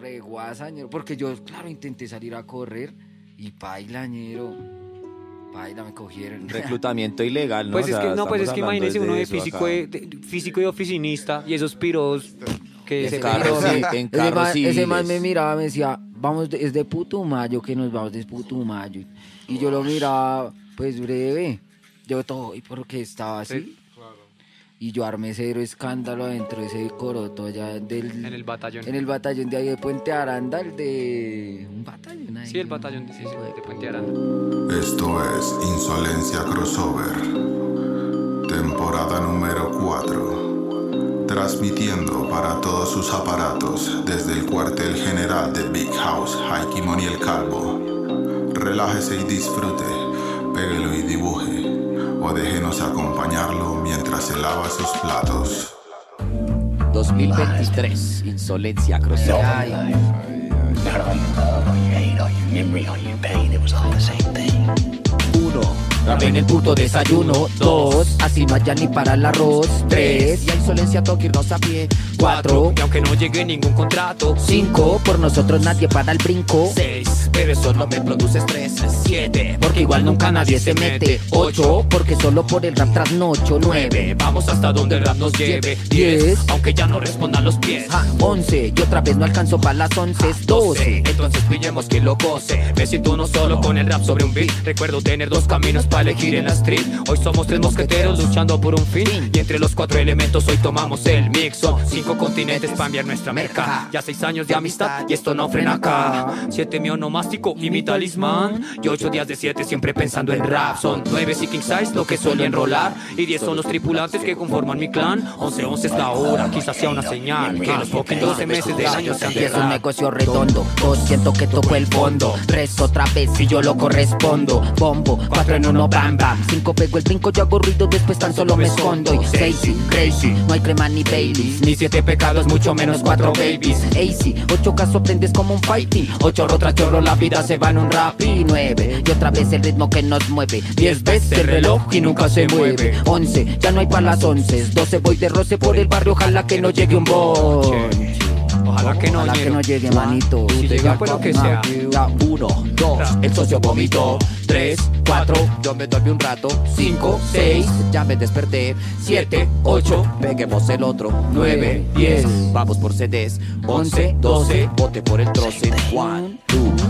Re guasañero, porque yo, claro, intenté salir a correr y pailañero. Paila, me cogieron. Reclutamiento ilegal, ¿no? Pues O es sea, que no, pues es que imagínese uno de físico, acá. de, de- físico y oficinista y esos piros que Ese se carro, sí, en ese carros man- Ese man me miraba, me decía, vamos, de- es de Putumayo, que nos vamos de Putumayo. Y yo lo miraba, pues breve. Yo todo, ¿y por qué estaba así? Y yo armé cero escándalo adentro de ese coroto allá del... en el batallón. en el batallón de ahí de Puente Aranda, el de... Un batallón ahí. Sí, el batallón de, sí, sí, de Puente Aranda. Esto es Insolencia Crossover, temporada número 4, transmitiendo para todos sus aparatos desde el cuartel general de Big House, Haikimon y el Calvo. Relájese y disfrute, péguelo y dibuje, o déjenos acompañarlo mientras se lava sus platos. 2023, insolencia are you love, are you hate, are you memory, are you pain, it was all the same thing. Uno, en el puto desayuno. Dos, así no haya ni para el arroz. Tres, Y a insolencia toque irnos a pie. cuatro, Y aunque no llegue ningún contrato. cinco, por nosotros nadie para el brinco. Seis, pero eso no me produce estrés. Siete, Porque igual nunca nadie se mete. Ocho, porque solo por el rap trasnocho. Nueve, Vamos hasta donde el rap nos lleve. Diez. Diez, aunque ya no respondan los pies. ah, once, y otra vez no alcanzo para las once. Doce, Entonces pillemos quien lo cose. Me siento uno solo con el rap sobre un beat. Recuerdo tener dos caminos para elegir en la street. Hoy somos tres mosqueteros luchando por un fin. Y entre los cuatro elementos hoy tomamos el mix. Son cinco continentes para enviar nuestra merca. Ya seis años de amistad y esto no frena acá. Siete mi onomástico y mi talismán. Y ocho días de siete siempre pensando en rap. Son nueve y king size lo que suelo enrolar. Y diez son los tripulantes que conforman mi clan. Once, once es la hora, quizás sea una señal. Que los fucking 12 meses del año sean de Y es un rap. negocio redondo. Dos, siento que tocó el fondo. Tres, otra vez y yo lo correspondo. Bombo, cuatro en uno, bam bam. Cinco, pego el brinco, yo hago ruido, después tan solo me escondo. Y crazy, no hay crema ni Baileys. Ni siete pecados, mucho menos cuatro babies. Easy, ocho caso aprendes como un fighting. Ocho tras chorro, la vida se va en un rap. Y nueve, y otra vez el ritmo que nos mueve. Diez veces el reloj y nunca se mueve. Once, ya no hay para las once. Doce, voy de roce por el barrio, ojalá que no llegue un bonche. Ojalá que no, Ojalá que no llegue, manito. Si llega, pues lo que sea. Ya, uno, dos, el socio vomitó. Tres, cuatro, Yo me dormí un rato. Cinco, seis, ya me desperté. Siete, ocho, peguemos el otro. Nueve, diez, vamos por CDs. Once, doce, vote por el troce. One,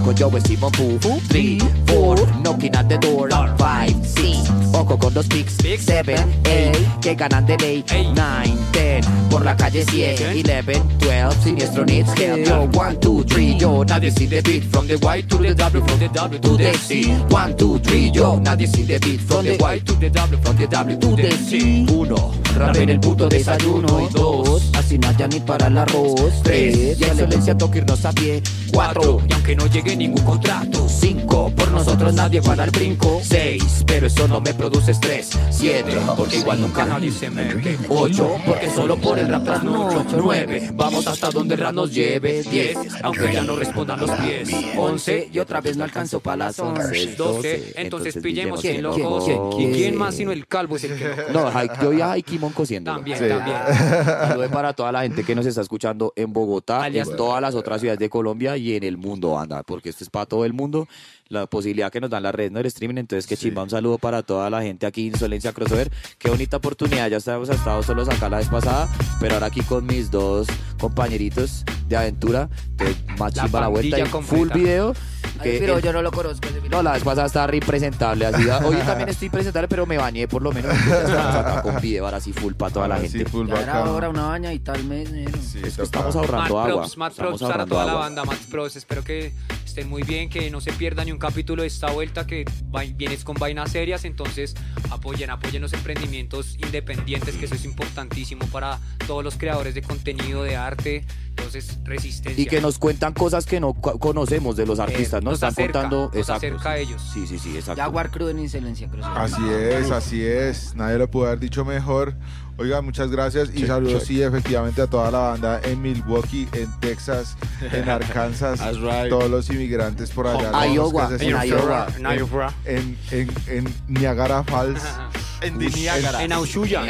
con Joe Simon Pooh. Three, four, knocking at the door. Five, six, ojo con los pics. Seven, eight, que ganan de ley. Nine, ten, por la calle cien. Eleven, twelve, siniestro needs help. Yo, one, two, three, yo, nadie see the beat. From the white to the W, from the W to the C. One, two, three, yo, nadie see the beat. From the white to the W, from the W to the C. Uno, rap en el puto desayuno. y dos, así no haya ni para el arroz. Tres, y a insolencia toca irnos a pie. Cuatro, y aunque no llegue ningún contrato. Cinco, por nosotros nadie para el brinco. Seis, pero eso no me produce estrés. Siete, porque igual nunca Nadie se mete. Ocho, porque solo por el rap trasnocho. Nueve, vamos hasta donde el rap nos lleve. Diez, Aunque ya no respondan los pies. Once, y otra vez no alcanzo para las once. 12, entonces pillemos quién, quién lo quién, quién, ¿Y quién quién? más sino el calvo es el que? No, yo ya hay Kimon cosiendo. También, Sí. también. Saludos para toda la gente que nos está escuchando en Bogotá, Alias- en todas las otras ciudades de Colombia y en el mundo, anda, porque esto es para todo el mundo. La posibilidad que nos dan las redes, no el streaming, entonces que chimba, un saludo para toda la gente aquí, Insolencia Crossover. Qué bonita oportunidad, ya estábamos estado solos acá la vez pasada, pero ahora aquí con mis dos compañeritos de aventura, que más La chimba la vuelta y full completa. Ay, pero el- yo no lo conozco. ese no, la vez pasada estaba re impresentable. Así, hoy también estoy presentable, pero me bañé por lo menos. estamos acá con video, ahora sí full para toda la Ahora sí, gente. full Ya era bacano. hora una baña y tal mes. Sí, Es que estamos ahorrando agua. props, mad Estamos props para toda la banda, mad props. Espero que estén muy bien, que no se pierdan ni un capítulo de esta vuelta, que vienes con vainas serias. Entonces, apoyen, apoyen los emprendimientos independientes, que eso es importantísimo para todos los creadores de contenido, de arte. Entonces, resistencia. Y que nos cuentan cosas que no co- conocemos de los artistas, ¿no? Nos Están acerca, contando. nos acerca a ellos. Sí, sí, sí, exacto. Jaguar Crew en Insolencia Crossover. Así es, así es. Nadie lo pudo haber dicho mejor. Oiga, muchas gracias y Check, saludos, check. sí, efectivamente a toda la banda en Milwaukee, en Texas, en Arkansas, right. todos los inmigrantes por allá. Oh, Iowa, en Iowa. En Iowa. en, en, en Niagara Falls, En Niágara. En Aushuya.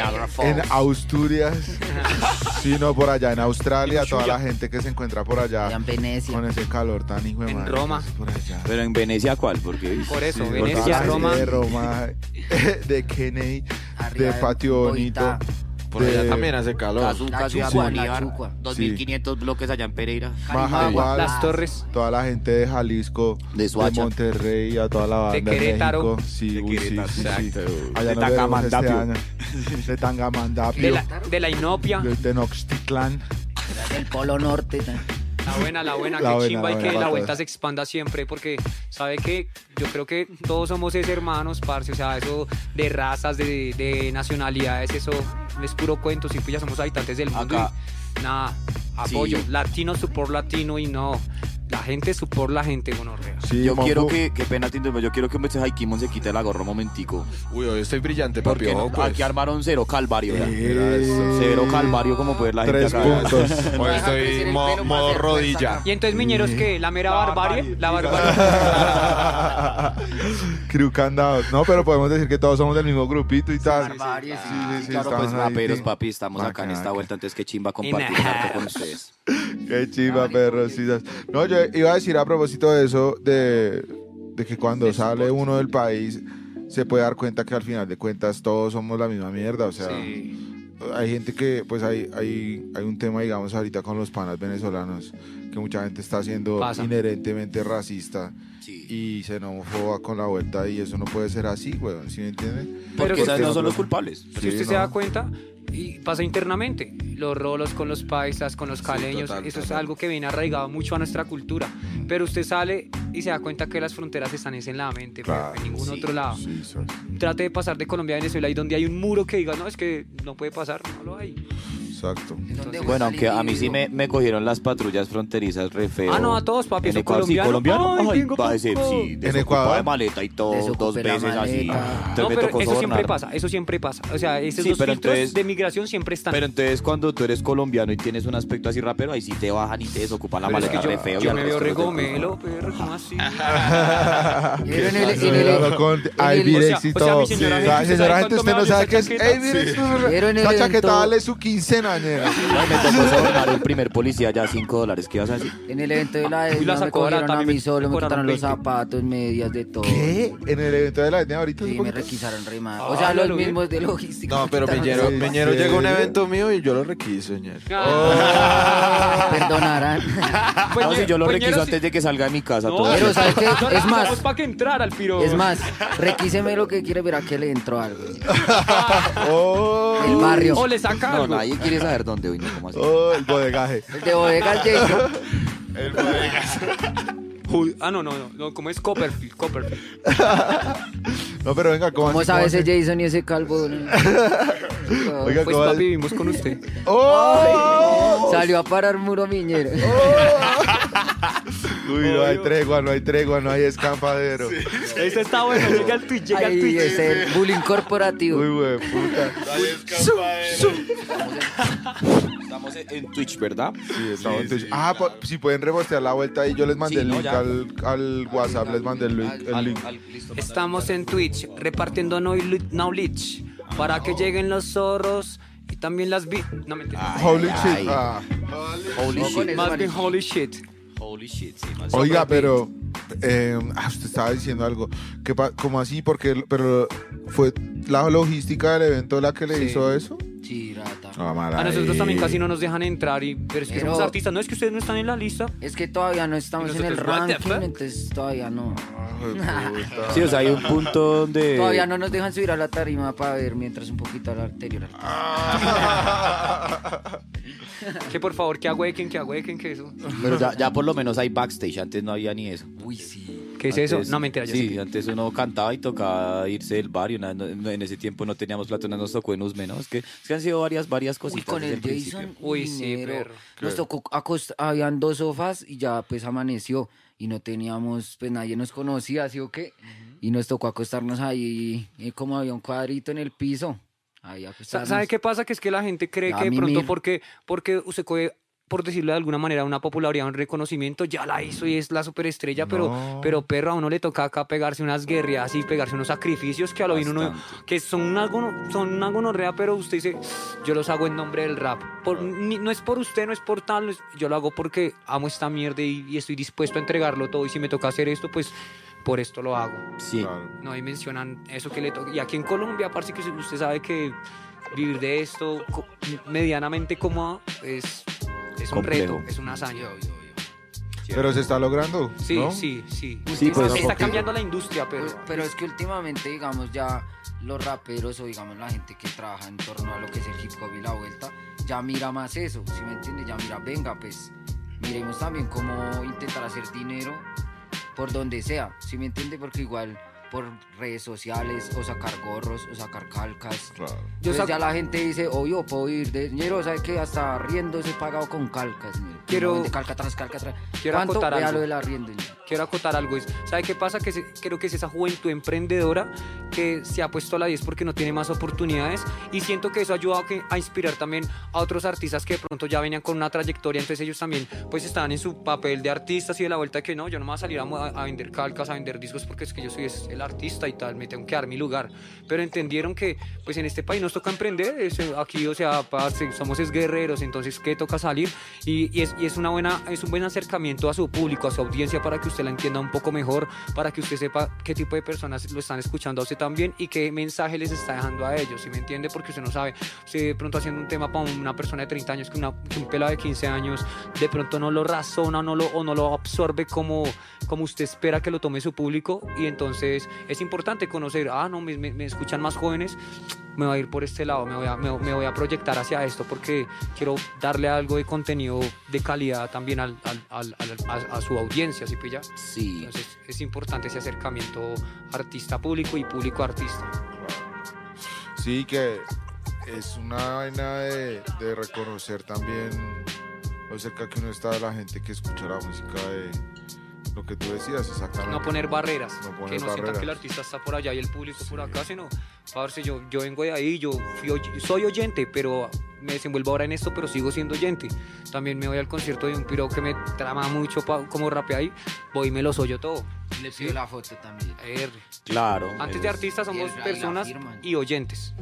En Asturias. sí, no, por allá en Australia, toda la gente que se encuentra por Allá en Venecia. con ese calor tan hijo de En madre, Roma. pues, Por allá. Pero en Venecia, ¿cuál? Porque Por eso, Sí, Venecia, Roma. De Roma, de Kennedy, Arriba de Patio Bonito. Por allá también hace calor. Cazuca, Ciudad Chucua, la Bolívar, Chucua. 2500 bloques allá en Pereira. Majagual, Las Torres. toda la gente de Jalisco, De de Soacha. Monterrey, a toda la banda De Querétaro. México. Sí, De uy, sí, Querétaro, sí, sí. exacto. Allá De nos veremos este Tangamandapio. año. De Tangamandapio. De la, de la Inopia. de Tenochtitlán. El Polo Norte. La buena, la buena, La que buena, chimba la y buena que la vuelta se expanda siempre porque sabe que yo creo que todos somos es hermanos, parce, o sea, eso de razas, de, de nacionalidades, eso es puro cuento, si pues ya somos habitantes del mundo Acá. y nada, apoyo, Sí. latino support latino y no, la gente support la gente, gonorrea. Sí, Yo quiero que, qué pena te interrumpo, yo quiero que me Haikimon se quite la gorra un momentico. Uy, hoy estoy brillante, papi. Porque ojo, no- pues. aquí armaron cero calvario. ya. Eh, Cero calvario como puede la gente Tres acá. puntos. Hoy estoy mo- modo rodilla. Y entonces miñeros que la mera barbarie, la barbarie. Crew Candado. No, pero podemos decir que todos somos del mismo grupito y tal. Barbarie, sí. sí, sí, Claro, estamos pues ahí, raperos, sí. papi, estamos acá en esta vuelta, entonces qué chimba compartir Y- harto con ustedes. Qué chiva, perro. sí, sabes. No, yo iba a decir a propósito de eso, de, de que cuando sale uno del país, se puede dar cuenta que al final de cuentas todos somos la misma mierda. O sea, Sí. hay gente que, pues hay, hay, hay un tema, digamos, ahorita con los panas venezolanos, que mucha gente está siendo Pasa. inherentemente racista Sí. y xenófoba con la vuelta y eso no puede ser así, weón, ¿sí me entiende? Pero Porque que ustedes no son los culpables. Si Sí, usted se no. da cuenta, y pasa internamente, los rolos con los paisas, con los caleños, total, eso es algo que viene arraigado mucho a nuestra cultura. Pero usted sale y se da cuenta que las fronteras están es en la mente, pero en ningún sí, otro lado. Sí, Trate de pasar de Colombia a Venezuela y donde hay un muro que diga, no, es que no puede pasar, no lo hay. Exacto. Bueno, aunque a mí sí me, me cogieron las patrullas fronterizas re feo. Ah, no, a todos, papi, En eso Ecuador, sí, colombiano. colombiano. Ay, Ay, tengo va a poco. sí. En Ecuador. de maleta y todo, dos la veces así. No, pero eso siempre pasa, eso siempre pasa. O sea, esos Sí, dos pero filtros entonces- de migración siempre están. Pero entonces cuando tú eres colombiano y tienes un aspecto así rapero, ahí sí te bajan y te desocupan la Pero es maleta que re yo, feo. yo me veo resto re los de- gomelo, perro, ¿cómo así? O sea- y todo. mi señora gente, Ay, ¿usted no sabe qué es. en el esa chaqueta vale su quincena, Ay, me tocó sobornar el primer policía ya 5 dólares. ¿Qué ibas a decir? En el evento de la la etnia me sacó cogieron a mí solo, me quitaron los 20. zapatos, medias, de todo. ¿Qué? En el evento de la etnia ahorita. Sí, me requisaron re mal. Ah, O sea, los mismos de logística. No, pero Meñero, los ¿En Meñero llegó a un evento mío y yo lo requiso, señor. Ah. Perdonarán. No, si yo lo requiso antes de que salga de mi casa. Pero. ¿sabes qué? Es más, para que entrar al piro. es más, requíseme lo que quiere ver a qué le entró algo. Oh, El barrio. O le saca No, algo. nadie quiere saber dónde hoy, ¿no? ¿Cómo así? oh, el bodegaje. El de bodega el Jason. El bodegaje. Ju- Ah, no, no, no, no, como es Copperfield, Copperfield. No, pero venga, ¿cómo ¿Cómo así, sabe cómo ese así? Jason y ese calvo? Oiga, Pues ¿cómo papi, así? vivimos con usted. ¡Oh! Salió a parar muro miñero. Uy, no hay tregua, no hay tregua, no hay escampadero. Ese está bueno, llega al tweet, llega Ahí tweet. es el bullying corporativo. Uy, güey, puta. Estamos en Twitch, ¿verdad? Sí, estamos en Twitch. Ah, si pueden rebostear la vuelta ahí, yo les mandé Sí, el no, link al, al WhatsApp, les mandé el link. el Al- link. al- listo. Estamos en Twitch repartiendo knowl- knowledge para que lleguen los zorros y también las vi. No me entiendes. Holy shit. ay. Ah. Holy shit. Más bien holy shit. Holy shit, sí, más Oiga, pero eh, ah, usted estaba diciendo algo. ¿Qué pa- ¿Cómo así? Porque, pero fue la logística del evento la que le Sí. hizo eso. Sí, rata. Ah, mala A nosotros ahí. también casi no nos dejan entrar, y, pero es que Pero- somos artistas. No es que ustedes no están en la lista. Es que todavía no estamos ¿Y en el nosotros, what the ranking, fuck? entonces todavía no. Sí, o sea, hay un punto donde... Todavía no nos dejan subir a la tarima para ver mientras un poquito a la anterior. Que por favor, que ahuequen, que ahuequen, que eso. Pero ya, ya por lo menos hay backstage, antes no había ni eso. Uy, sí. ¿Qué es eso? No, mentira, sé Sí, que- antes uno cantaba y tocaba irse del barrio. en ese tiempo no teníamos plata, no nos tocó en Usme, ¿no? Es que, es que han sido varias, varias Uy, cositas. con desde el. Jason. Uy, sí, perro. Nos tocó acostar, habían dos sofás y ya pues amaneció y no teníamos, pues nadie nos conocía, ¿sí o qué? Y nos tocó acostarnos ahí, eh, como había un cuadrito en el piso. Ahí. ¿Sabe qué pasa? Que es que la gente cree que de pronto mil. porque, porque usted coge por decirlo de alguna manera, una popularidad, un reconocimiento, ya la hizo y es la superestrella, pero, No. pero perro, a uno le toca acá pegarse unas guerreas y pegarse unos sacrificios que a lo bien uno, que son una, son una gonorrea, pero usted dice, yo los hago en nombre del rap. Por, ni- no es por usted, no es por tal, no es- yo lo hago porque amo esta mierda y, y estoy dispuesto a entregarlo todo y si me toca hacer esto, pues por esto lo hago. Sí. Claro. No, y mencionan eso que le toca. Y aquí en Colombia, aparte que usted sabe que vivir de esto medianamente cómodo es, es un Complejo. reto, es una hazaña. Pero se está logrando, Sí, ¿no? sí, sí. Sí, está, pues, está cambiando la industria, pero... Pero, pero es que últimamente, digamos, ya los raperos o digamos la gente que trabaja en torno a lo que es el hip hop y la vuelta, ya mira más eso, ¿sí me entiendes? Ya mira, venga, pues miremos también cómo intentar hacer dinero por donde sea, ¿sí me entiende? Porque igual por redes sociales o sacar gorros o sacar calcas. Claro. Yo saco- ya la gente dice, obvio, puedo ir de dinero, ¿sabes qué? Hasta riendo he pagado con calcas. ñero. Quiero- Uno vende calca tras calca tras. quiero acotar algo. lo del arriendo. quiero acotar algo. ¿Sabe qué pasa? Que se- creo que es esa juventud emprendedora que se ha puesto a la 10 porque no tiene más oportunidades y siento que eso ayuda a, que- a inspirar también a otros artistas que de pronto ya venían con una trayectoria, entonces ellos también pues estaban en su papel de artistas y de la vuelta de que no, yo no me voy a salir a, a vender calcas, a vender discos porque es que yo soy el artista y tal, me tengo que dar mi lugar. Pero entendieron que pues en este país nos toca emprender, eh, aquí o sea, somos es guerreros, entonces que toca salir y, y es, y es una buena, es un buen acercamiento a su público, a su audiencia para que usted la entienda un poco mejor, para que usted sepa qué tipo de personas lo están escuchando a usted también y qué mensaje les está dejando a ellos, ¿sí me entiende? Porque usted no sabe, usted de pronto haciendo un tema para una persona de 30 años que, una, que un pelado de 15 años de pronto no lo razona no lo, o no lo absorbe como, como usted espera que lo tome su público y entonces es importante conocer, ah, no, me, me- me escuchan más jóvenes, me voy a ir por este lado, me voy a, me, me voy a proyectar hacia esto porque quiero darle algo de contenido de calidad también al, al- al- al- a, a su audiencia, ¿sí pilla? Sí. Entonces es importante ese acercamiento artista-público y público-artista. Sí, que es una vaina de, de reconocer también lo cerca que uno está de la gente que escucha la música de lo que tú decías, exactamente. No poner barreras, No poner que no sientan barreras. que el artista está por allá y el público por acá, sino, parce, yo, yo vengo de ahí, yo fui oy- soy oyente, pero me desenvuelvo ahora en esto, pero sigo siendo oyente. También me voy al concierto de un piro que me trama mucho pa- como rapea ahí, voy y me lo soy yo todo. Le pido la foto también. R. Claro. Antes de artistas somos Y el- y personas firman. y oyentes.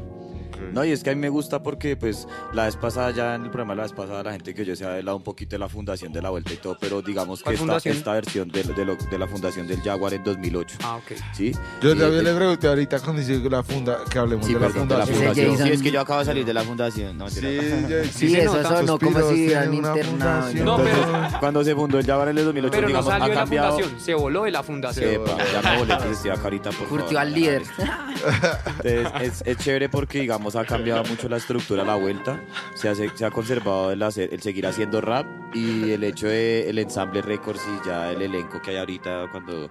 Ok. No, y es que a mí me gusta porque, pues, la vez pasada, ya en el programa la vez pasada, la gente que yo se ha hablado un poquito de la fundación de la vuelta y todo, pero digamos que ¿Cuál esta, fundación? esta versión de, de lo- de la fundación del Jaguar en 2008, Ah, ok. ¿sí? Yo Y- también le pregunté ahorita cuando dice la funda, que hablemos Sí, de la perdón, de la fundación. fundación. Sí, es que yo acabo de salir de la fundación. No, Sí, ya- Sí, se eso sonó como si hubieran internado. fundación. No, Entonces, Cuando se fundó el Jaguar en el 2008, Pero no digamos, salió ha de la cambiado... fundación, se voló de la fundación. Sepa, ya me volé, entonces estoy acá ahorita, por Curtió favor. al líder. Entonces, es, es chévere porque, digamos, ha cambiado mucho la estructura a la vuelta. Se, hace- se ha conservado el, hacer- el seguir haciendo rap y el hecho de el ensamble Records y ya el elenco que hay ahorita cuando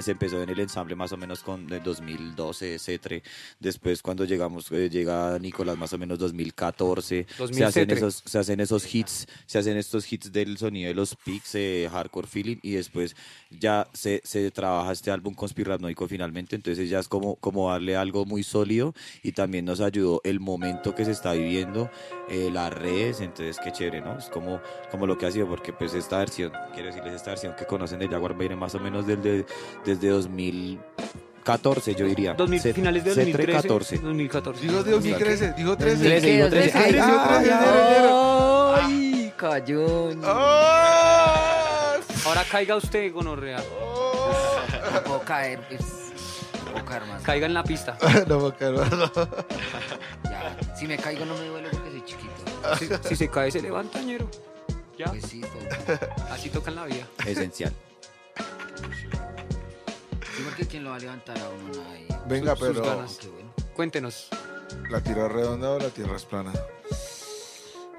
se empezó en el ensamble más o menos con el 2012, etc. Después cuando llegamos, eh, llega Nicolás más o menos 2014. Se hacen, 2007. esos, se hacen esos hits, se hacen estos hits del sonido de los pics, eh, hardcore feeling y después ya se, se trabaja este álbum conspiranoico finalmente, entonces ya es como, como darle algo muy sólido y también nos ayudó el momento que se está viviendo, eh, las redes, entonces qué chévere, ¿no? Es como, como lo que ha sido, porque pues esta versión, quiero decirles, esta versión que conocen de Jaguar viene más o menos desde, desde 2014, yo diría. 2000, Se- finales de se- 2013. 14. 2014. Dijo 2013, dijo 13. 13, dijo 13. Ay, Ay, ay, ay, ay, cayó. ¡Ah! Ahora caiga usted, gonorrea. No puedo caer, pues. Puedo caer más. Caiga en la pista. No, porque no, no. Ya. Si me caigo no me duele porque soy chiquito. Si, si se cae, se levanta, ñero. Ya, Pues sí, todo. así toca en la vida. Esencial. Sí, porque quién lo va a levantar a uno nadie. Venga, Sus- sus pero ganas. Qué bueno. Cuéntenos. ¿la tierra es redonda o la tierra es plana?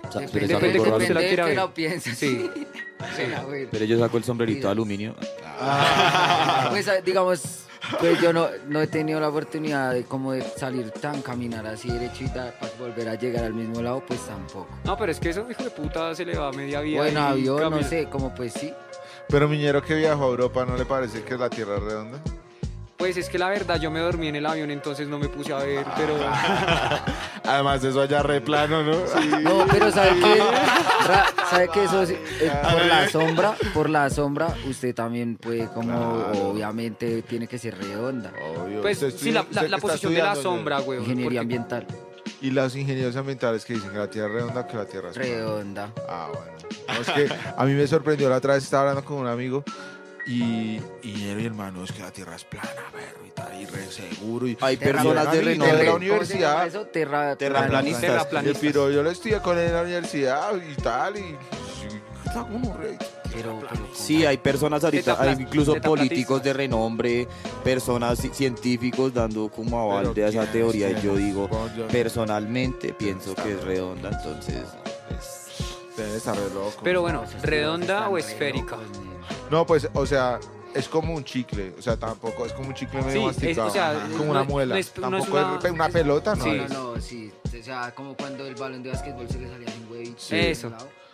O sea, Depende, pero, depende sacó cómo gorro se la azul. depende quiera que lo piense. Sí. Sí, ah, pero yo saco el sombrerito de aluminio. Pues ah, digamos, pues yo no, no he tenido la oportunidad de como de salir tan, caminar así derechita para volver a llegar al mismo lado, pues tampoco. No, pero es que eso, hijo de puta, se le va a media vida. Bueno, avión, no sé, como pues sí. Pero Miñero que viajó a Europa, ¿no le parece que la tierra es redonda? Pues es que la verdad yo me dormí en el avión, entonces no me puse a ver, pero Además, eso allá re plano, ¿no? No, pero ¿sabe qué? Ra- ¿Sabe qué? Eso sí, eh, por la sombra, por la sombra, usted también puede como, obviamente, tiene que ser redonda. Obvio. pues Usted sí, la, estudia- la- usted la que está posición de la estudiando, sombra, güey. Ingeniería ambiental, Y los ingenieros ambientales que dicen que la Tierra es redonda, que la Tierra es plana. redonda. Ah, bueno. No, es que a mí me sorprendió la otra vez, estaba hablando con un amigo y, y él, hermano, es que la Tierra es plana, perro, y tal, y re seguro. Y, Hay personas de renombre. ¿Cómo se universidad. eso? Terra, Terraplanistas. Y el Terraplanistas. piro, yo le estudié con él en la universidad y tal, y... sí, está como re- Pero, pero, Sí, hay personas ahorita, hay incluso políticos de renombre, personas ci- científicos dando como aval de esa teoría. Y yo digo, personalmente pienso que es redonda, entonces... Debe estar re loco. Pero bueno, ¿redonda o esférica? No, pues, o sea, es como un chicle. O sea, tampoco es como un chicle medio Sí, es- masticado. o sea, como no- una no muela. es- no es tampoco una- es una, pelota, ¿no? Sí. No, no, no, sí. O sea, como cuando el balón de básquetbol se le salía sin huevito. Eso.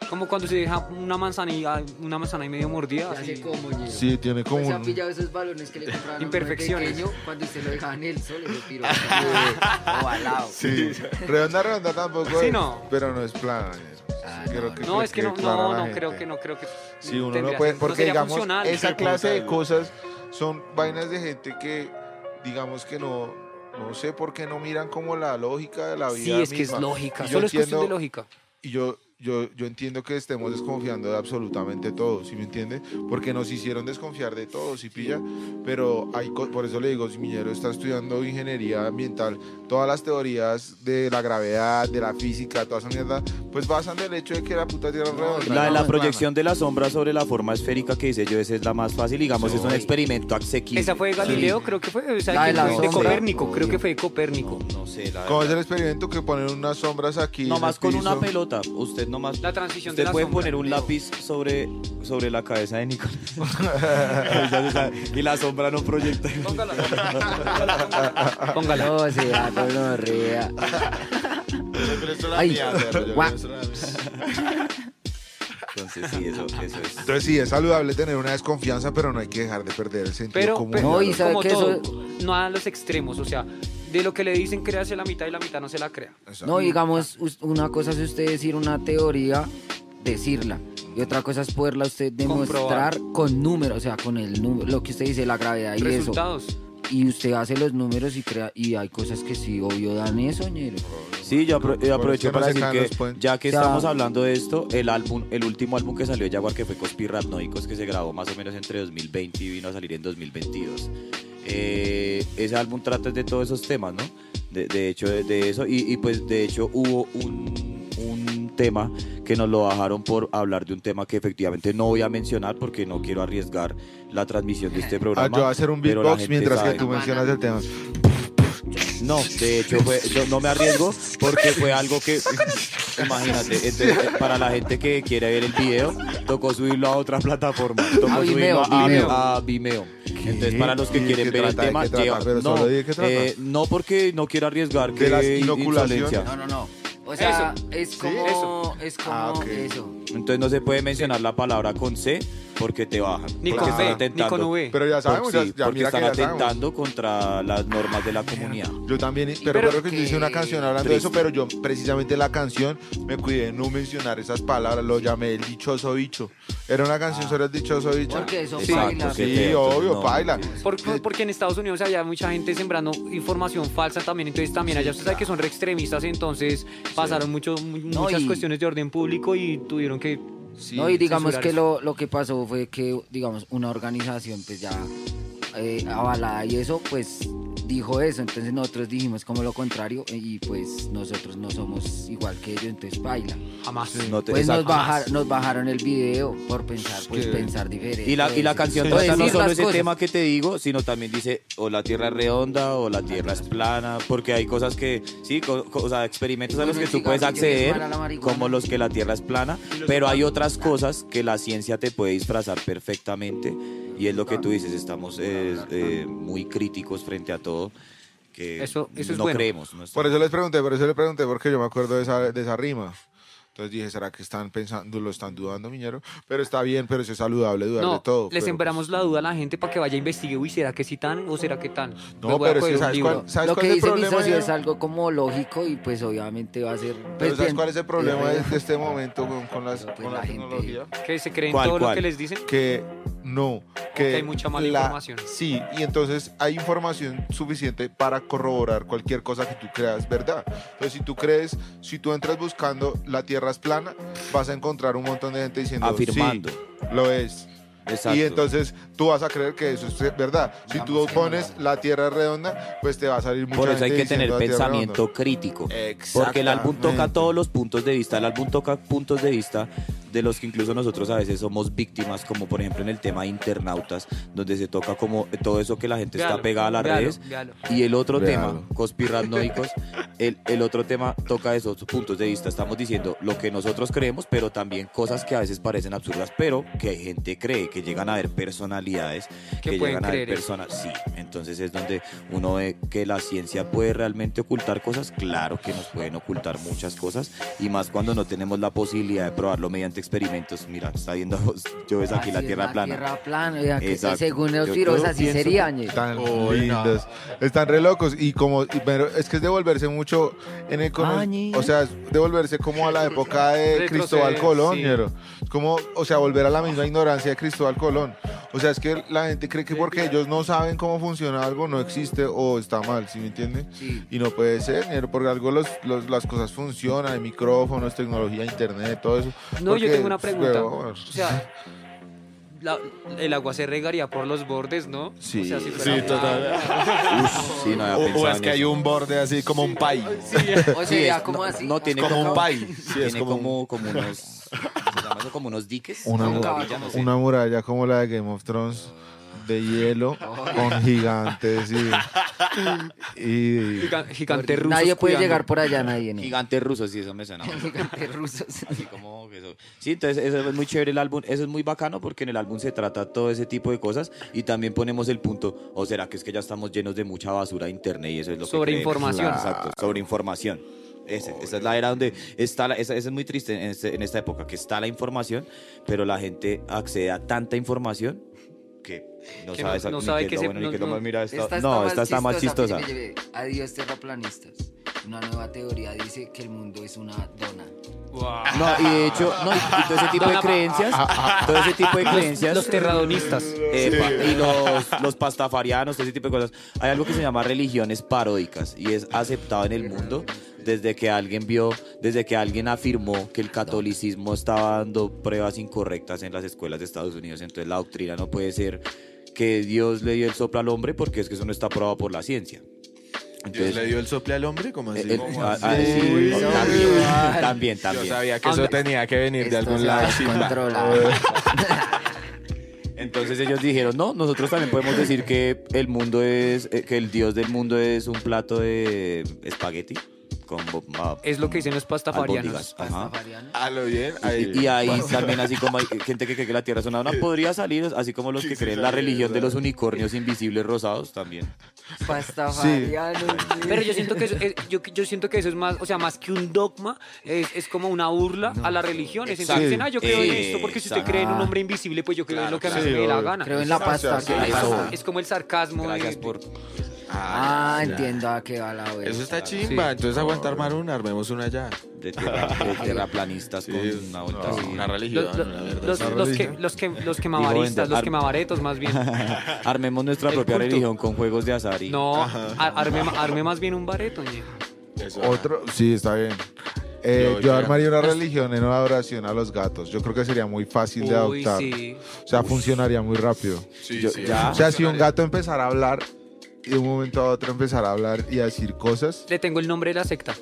Como cuando se deja una manzana y, una manzana y medio mordida. Así. sé cómo, ñero. Sí, tiene como Pues ha un... pillado esos balones que le compraron Imperfecciones. pequeño cuando usted lo dejaba en el sol y lo tiró ovalado. Sí, redonda, redonda tampoco Sí, es, no. pero no es plana. Ah, Creo no, que No, creo es que no, no, no, creo que no, creo que. Sí, uno no puede, porque digamos, funcional. esa clase de cosas son vainas de gente que, digamos que no, no sé por qué no miran como la lógica de la vida Sí, es que es lógica. Y Solo es cuestión de entiendo- lógica. Y yo, yo, yo entiendo que estemos desconfiando de absolutamente todo, ¿sí me entiende? Porque nos hicieron desconfiar de todo, ¿sí pilla? Pero hay, por eso le digo, si Miñero está estudiando ingeniería ambiental, todas las teorías de la gravedad, de la física, toda esa mierda, pues basan del hecho de que la puta Tierra es redonda. La de no la proyección de la sombra sobre la forma esférica que dice yo, esa es la más fácil, digamos, es un Sí. experimento asequible. Esa fue de Galileo, creo que fue. O sea, La de la de. Copérnico, creo que fue de Copérnico. No, no sé, la ¿Cómo es el experimento que ponen unas sombras aquí? en Nomás el con una pelota, usted nomás... La transición Usted de la puede sombra. poner un lápiz sobre, sobre la cabeza de Nicolás. y la sombra no proyecta. Póngala, póngala, póngala. No, se da no rea. Ay. Entonces sí, eso, eso es. Entonces sí, es saludable tener una desconfianza, pero no hay que dejar de perder el sentido Pero, común. pero No, y sabe como que todo, eso- no a los extremos, o sea, de lo que le dicen créase la mitad y la mitad no se la crea. Exacto. No, digamos, us- una cosa es usted decir una teoría, decirla. Y otra cosa es poderla usted demostrar Comprobar. con números, o sea, con el número, lo que usted dice, la gravedad y eso. Resultados. Y usted hace los números y crea, y hay cosas que sí, obvio, dan eso, ñero. Sí, yo apro- para decir que ya que O sea- estamos hablando de esto, el álbum, el último álbum que salió de Jaguar que fue Conspiranoicos que se grabó más o menos entre 2020 y vino a salir en 2022. Eh, ese álbum trata de todos esos temas, ¿no? De, de hecho, de, de eso y, y, pues de hecho hubo un, un tema que nos lo bajaron por hablar de un tema que efectivamente no voy a mencionar porque no quiero arriesgar la transmisión de este Ah, programa. yo voy a hacer un beatbox mientras sabe. que tú mencionas el tema. No, de hecho fue, yo no me arriesgo porque fue algo que, imagínate, entonces, para la gente que quiere ver el video, tocó subirlo a otra plataforma, tocó A subirlo Vimeo, a, Vimeo. a Vimeo. Entonces para los que ¿Y de quieren ver el trata? ¿De tema, lleva- no, de eh, no porque no quiero arriesgar De que las in- inoculaciones. insolencia. No, no, no. O sea, es como, eso. es como Ah, ok. eso. Entonces no se puede mencionar la palabra con C porque te bajan. Ni porque con están B, ni con V. Pero ya sabemos, por- sí, ya, ya porque mira que están ya sabemos. atentando contra las normas de la comunidad. Yo también, pero, Pero creo que yo hice una canción hablando de eso, pero yo precisamente la canción me cuidé de no mencionar esas palabras, lo llamé el dichoso bicho. Era una canción sobre el dichoso bicho. Porque eso Exacto, baila. Sí, feo, obvio, no. baila. Por- por- porque en Estados Unidos había mucha gente sembrando información falsa también, entonces también allá usted sabe que son re extremistas, entonces pasaron mucho, mu- No, muchas y- cuestiones de orden público y tuvieron que... no, y digamos que lo, lo que pasó fue que, digamos, una organización pues ya eh, avalada y eso, pues dijo eso. Entonces nosotros dijimos como lo contrario eh, y pues nosotros no somos igual que ellos, entonces baila. Jamás. No te- Pues nos, bajar, nos bajaron el video por pensar, pues que- pensar diferente. Y la, y la canción Sí. trata no solo ese cosas. tema que te digo, sino también dice o la tierra es redonda o la tierra es plana, porque hay cosas que, sí, co- co- o sea, experimentos a los que tú puedes acceder, como los que la tierra es plana, pero hay otras cosas que la ciencia te puede disfrazar perfectamente, y es lo que tú dices, estamos eh, eh, muy críticos frente a todo, que Eso- eso es no bueno. creemos. no Por eso les pregunté, por eso les pregunté, porque yo me acuerdo de esa, de esa rima. Entonces dije, ¿será que están pensando, lo están dudando, Miñero? Pero está bien, pero eso es saludable dudar de todo. le sembramos la duda a la gente para que vaya a investigue, uy, ¿será que sí tan o será que tan? No, a pero es que ¿sabes cuál- ¿sabes Lo cuál que es el dice mi problema, socio es algo como lógico y pues obviamente va a ser... Pero Pues, ¿sabes bien, cuál es el problema de, este momento con, con las- pues, con la, la gente- tecnología? Que se creen ¿Cuál, todo lo que les dicen. Que no, que hay mucha mala la- información. Sí, y entonces hay información suficiente para corroborar cualquier cosa que tú creas verdad. Entonces, si tú crees, si tú entras buscando la Tierra es plana, vas a encontrar un montón de gente diciendo Afirmando. sí, lo es. Exacto. Y entonces tú vas a creer que eso es verdad. Si tú pones la Tierra redonda, pues te va a salir mucha Por eso hay gente que tener Tierra pensamiento crítico. Porque el álbum toca todos los puntos de vista. El álbum toca puntos de vista de los que incluso nosotros a veces somos víctimas, como por ejemplo en el tema de internautas, donde se toca como todo eso que la gente está pegada a las véalo, redes. véalo. Y el otro Véalo. tema, conspiranoicos, el, el otro tema toca esos puntos de vista. Estamos diciendo lo que nosotros creemos, pero también cosas que a veces parecen absurdas, pero que hay gente cree, que llegan a ver personalidades, Que que, llegan a eso. personas. Sí, entonces es donde uno ve que la ciencia puede realmente ocultar cosas. Claro que nos pueden ocultar muchas cosas, y más cuando no tenemos la posibilidad de probarlo mediante experimentos. Mira, está viendo, yo ves aquí Así la tierra plana. Tierra plana, oiga, que Exacto. según los yo así sería. Tan no. lindos. Están re locos. Y como, y- pero es que es devolverse mucho en el O sea, es devolverse como a la época de Cristóbal Colón, sí. como, o sea, volver a la misma ignorancia de Cristóbal Colón. O sea, es que la gente cree que porque ellos no saben cómo funciona algo, no existe o está mal, ¿sí me entiende? Sí. Y no puede ser, porque algo los, los- las cosas funcionan, hay micrófonos, tecnología, internet, todo eso. No, yo tengo una pregunta. O sea, la- el agua se regaría por los bordes, ¿no? Sí. O sea, si Sí, una- total. Sí, no había O, o es que hay un borde así como un pie. O Sí, sería es- como no, así. no tiene como un pie. Sí, es tiene como, como, como unos, ¿cómo se llama eso? Como unos diques. Una, mu- va como sé. una muralla como la de Game of Thrones de hielo con gigantes y, y- Giga- Gigante ruso. Nadie puede llegar por allá, nadie. ¿no? Gigantes rusos, sí, eso me suena. Gigantes rusos. Así como que eso. Sí, entonces eso es muy chévere el álbum. Eso es muy bacano porque en el álbum se trata todo ese tipo de cosas y también ponemos el punto, o será que es que ya estamos llenos de mucha basura de internet y eso es lo que Sobre creemos? información. Exacto, sobre información. Ese- esa es la era donde está, la, esa, esa es muy triste en, este- en esta época, que está la información, pero la gente accede a tanta información que no Que sabe, no- no ni sabe qué es que lo se- bueno ni no- qué es lo no- malo. Mira, esta, Esta no, esta está más chistosa. Adiós, terraplanistas. Una nueva teoría dice que el mundo es una dona. No, y de hecho, no, y, todo ese tipo de creencias, todo ese tipo de creencias. Los terradonistas. Epa, y los, los pastafarianos, todo ese tipo de cosas. Hay algo que se llama religiones paródicas y es aceptado en el mundo desde que alguien vio, desde que alguien afirmó que el catolicismo estaba dando pruebas incorrectas en las escuelas de Estados Unidos. Entonces la doctrina no puede ser que Dios le dio el soplo al hombre porque es que eso no está probado por la ciencia. Dios le dio el sople al hombre, como así? eh, eh, ¿Cómo ah, así? ah, sí, Uy, también, también, Yo sabía que eso tenía que venir de algún a lado. Entonces ellos dijeron, no, nosotros también podemos decir que el mundo es, eh, que el dios del mundo es un plato de espagueti con bo- ah, Es lo que dicen los pastafarianos. Ajá. A lo bien. ahí. Y, y ahí también así como hay gente que cree que la tierra es una dona, podría salir, así como los que creen la religión de los unicornios invisibles rosados también. Pastafariano. sí. Pero yo siento que eso, es- yo, yo siento que eso es más, o sea, más que un dogma, es, es como una burla a las religiones. Entonces dicen, ah, yo creo en esto porque si usted cree en un hombre invisible, pues yo creo en lo que a mí claro. me dé la gana. Creo en la pasta. Es como el sarcasmo. de- Gracias por... Ah, entiendo a qué va la vuelta. Eso está chimba. Entonces aguanta armar una, armemos una ya. De, tierra- de terraplanistas con una vuelta así. Una religión, Los, la verdad. los- los que, los que, los quemavaristas, los quemavaretos más bien. Armemos nuestra El propia culto. religión con juegos de azar y... No, ar- arme, arme más bien un bareto. Eso, Otro, sí, está bien. Eh, Yo armaría una religión en una adoración a los gatos. Yo creo que sería muy fácil de adoptar. sí. O sea, funcionaría muy rápido. Sí, Yo- sí. ya. O sea, si un gato empezara a hablar y de un momento a otro empezara a hablar y a decir cosas, Le tengo el nombre de la secta.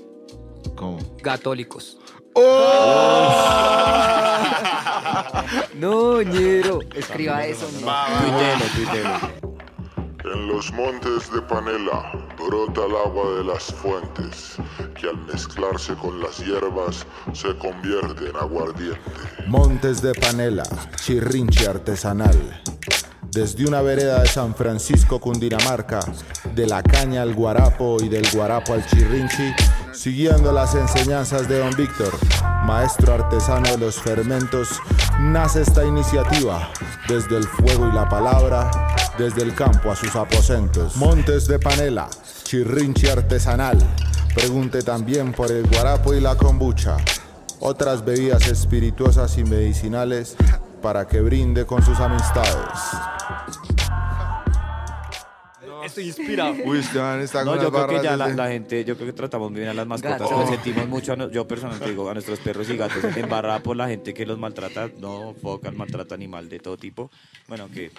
como... Gatólicos. No, ñero. Escriba eso, ñero. En los montes de Panela brota el agua de las fuentes, que al mezclarse con las hierbas se convierte en aguardiente. Montes de Panela, chirrinche artesanal. Desde una vereda de San Francisco, Cundinamarca, de la caña al guarapo y del guarapo al chirrinchi, Siguiendo las enseñanzas de don Víctor, maestro artesano de los fermentos, nace esta iniciativa desde el fuego y la palabra, desde el campo a sus aposentos. Montes de panela, chirrinchi artesanal. Pregunte también por el guarapo y la kombucha, otras bebidas espirituosas y medicinales para que brinde con sus amistades. Estoy inspirado. Uy, este man está No, con yo las creo que barras ya la, desde- la gente, yo creo que tratamos bien a las mascotas, Gato. lo sentimos mucho, a no- yo personalmente digo, a nuestros perros y gatos, embarrada por la gente que los maltrata, no foca el maltrato animal de todo tipo. Bueno, que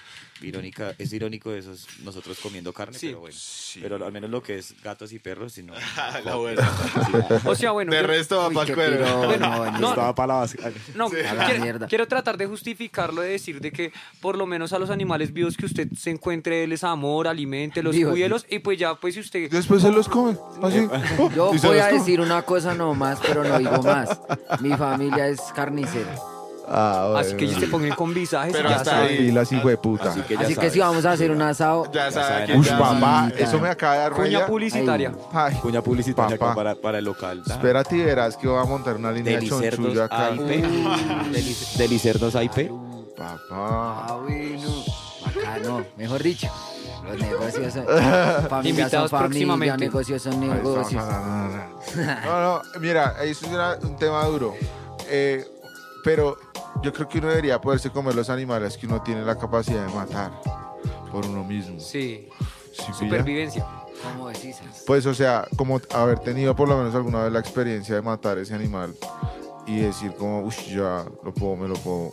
irónica, es irónico eso, es nosotros comiendo carne, Sí. pero bueno. Pero al menos lo que es gatos y perros, si no. La buena. O sea, bueno, De yo- resto va Uy, para qué el cuero. piro, Bueno, no, no. estaba para la básica. No, A la quiero, mierda. quiero tratar de justificarlo, de decir de que por lo menos a los animales vivos que usted se encuentre, les amor, los cuídelos y pues ya, pues si usted... Después se los come. Así. Yo Y se voy los a come. decir una cosa nomás, pero no digo más. Mi familia es carnicera. Ah, Así que ellos se pongan con visajes y Pero ya hasta saben. ahí. Pilas, hijo de puta. Así que ya Así que sabes. si vamos a hacer un asado, Ya saben, saben que Uy, ya- papá, Sí, eso me acaba de dar Cuña raya. publicitaria. Ay, Cuña publicitaria Papá. para, para el local. Espérate y verás que voy a montar una línea de Delicerdos chonchullo acá. AIP. Delic- Delicerdos AIP. Papá. ah, bueno, bacano, mejor dicho. Los negocios son familia, son Invitados familia, próximamente. negocios son negocios. No, no, mira, eso es una- un tema duro. Eh, pero yo creo que uno debería poderse comer los animales que uno tiene la capacidad de matar por uno mismo. Sí, ¿Sí pilla? supervivencia. ¿Cómo decís? Pues, o sea, como haber tenido por lo menos alguna vez la experiencia de matar ese animal y decir como, uff, ya lo puedo, me lo puedo,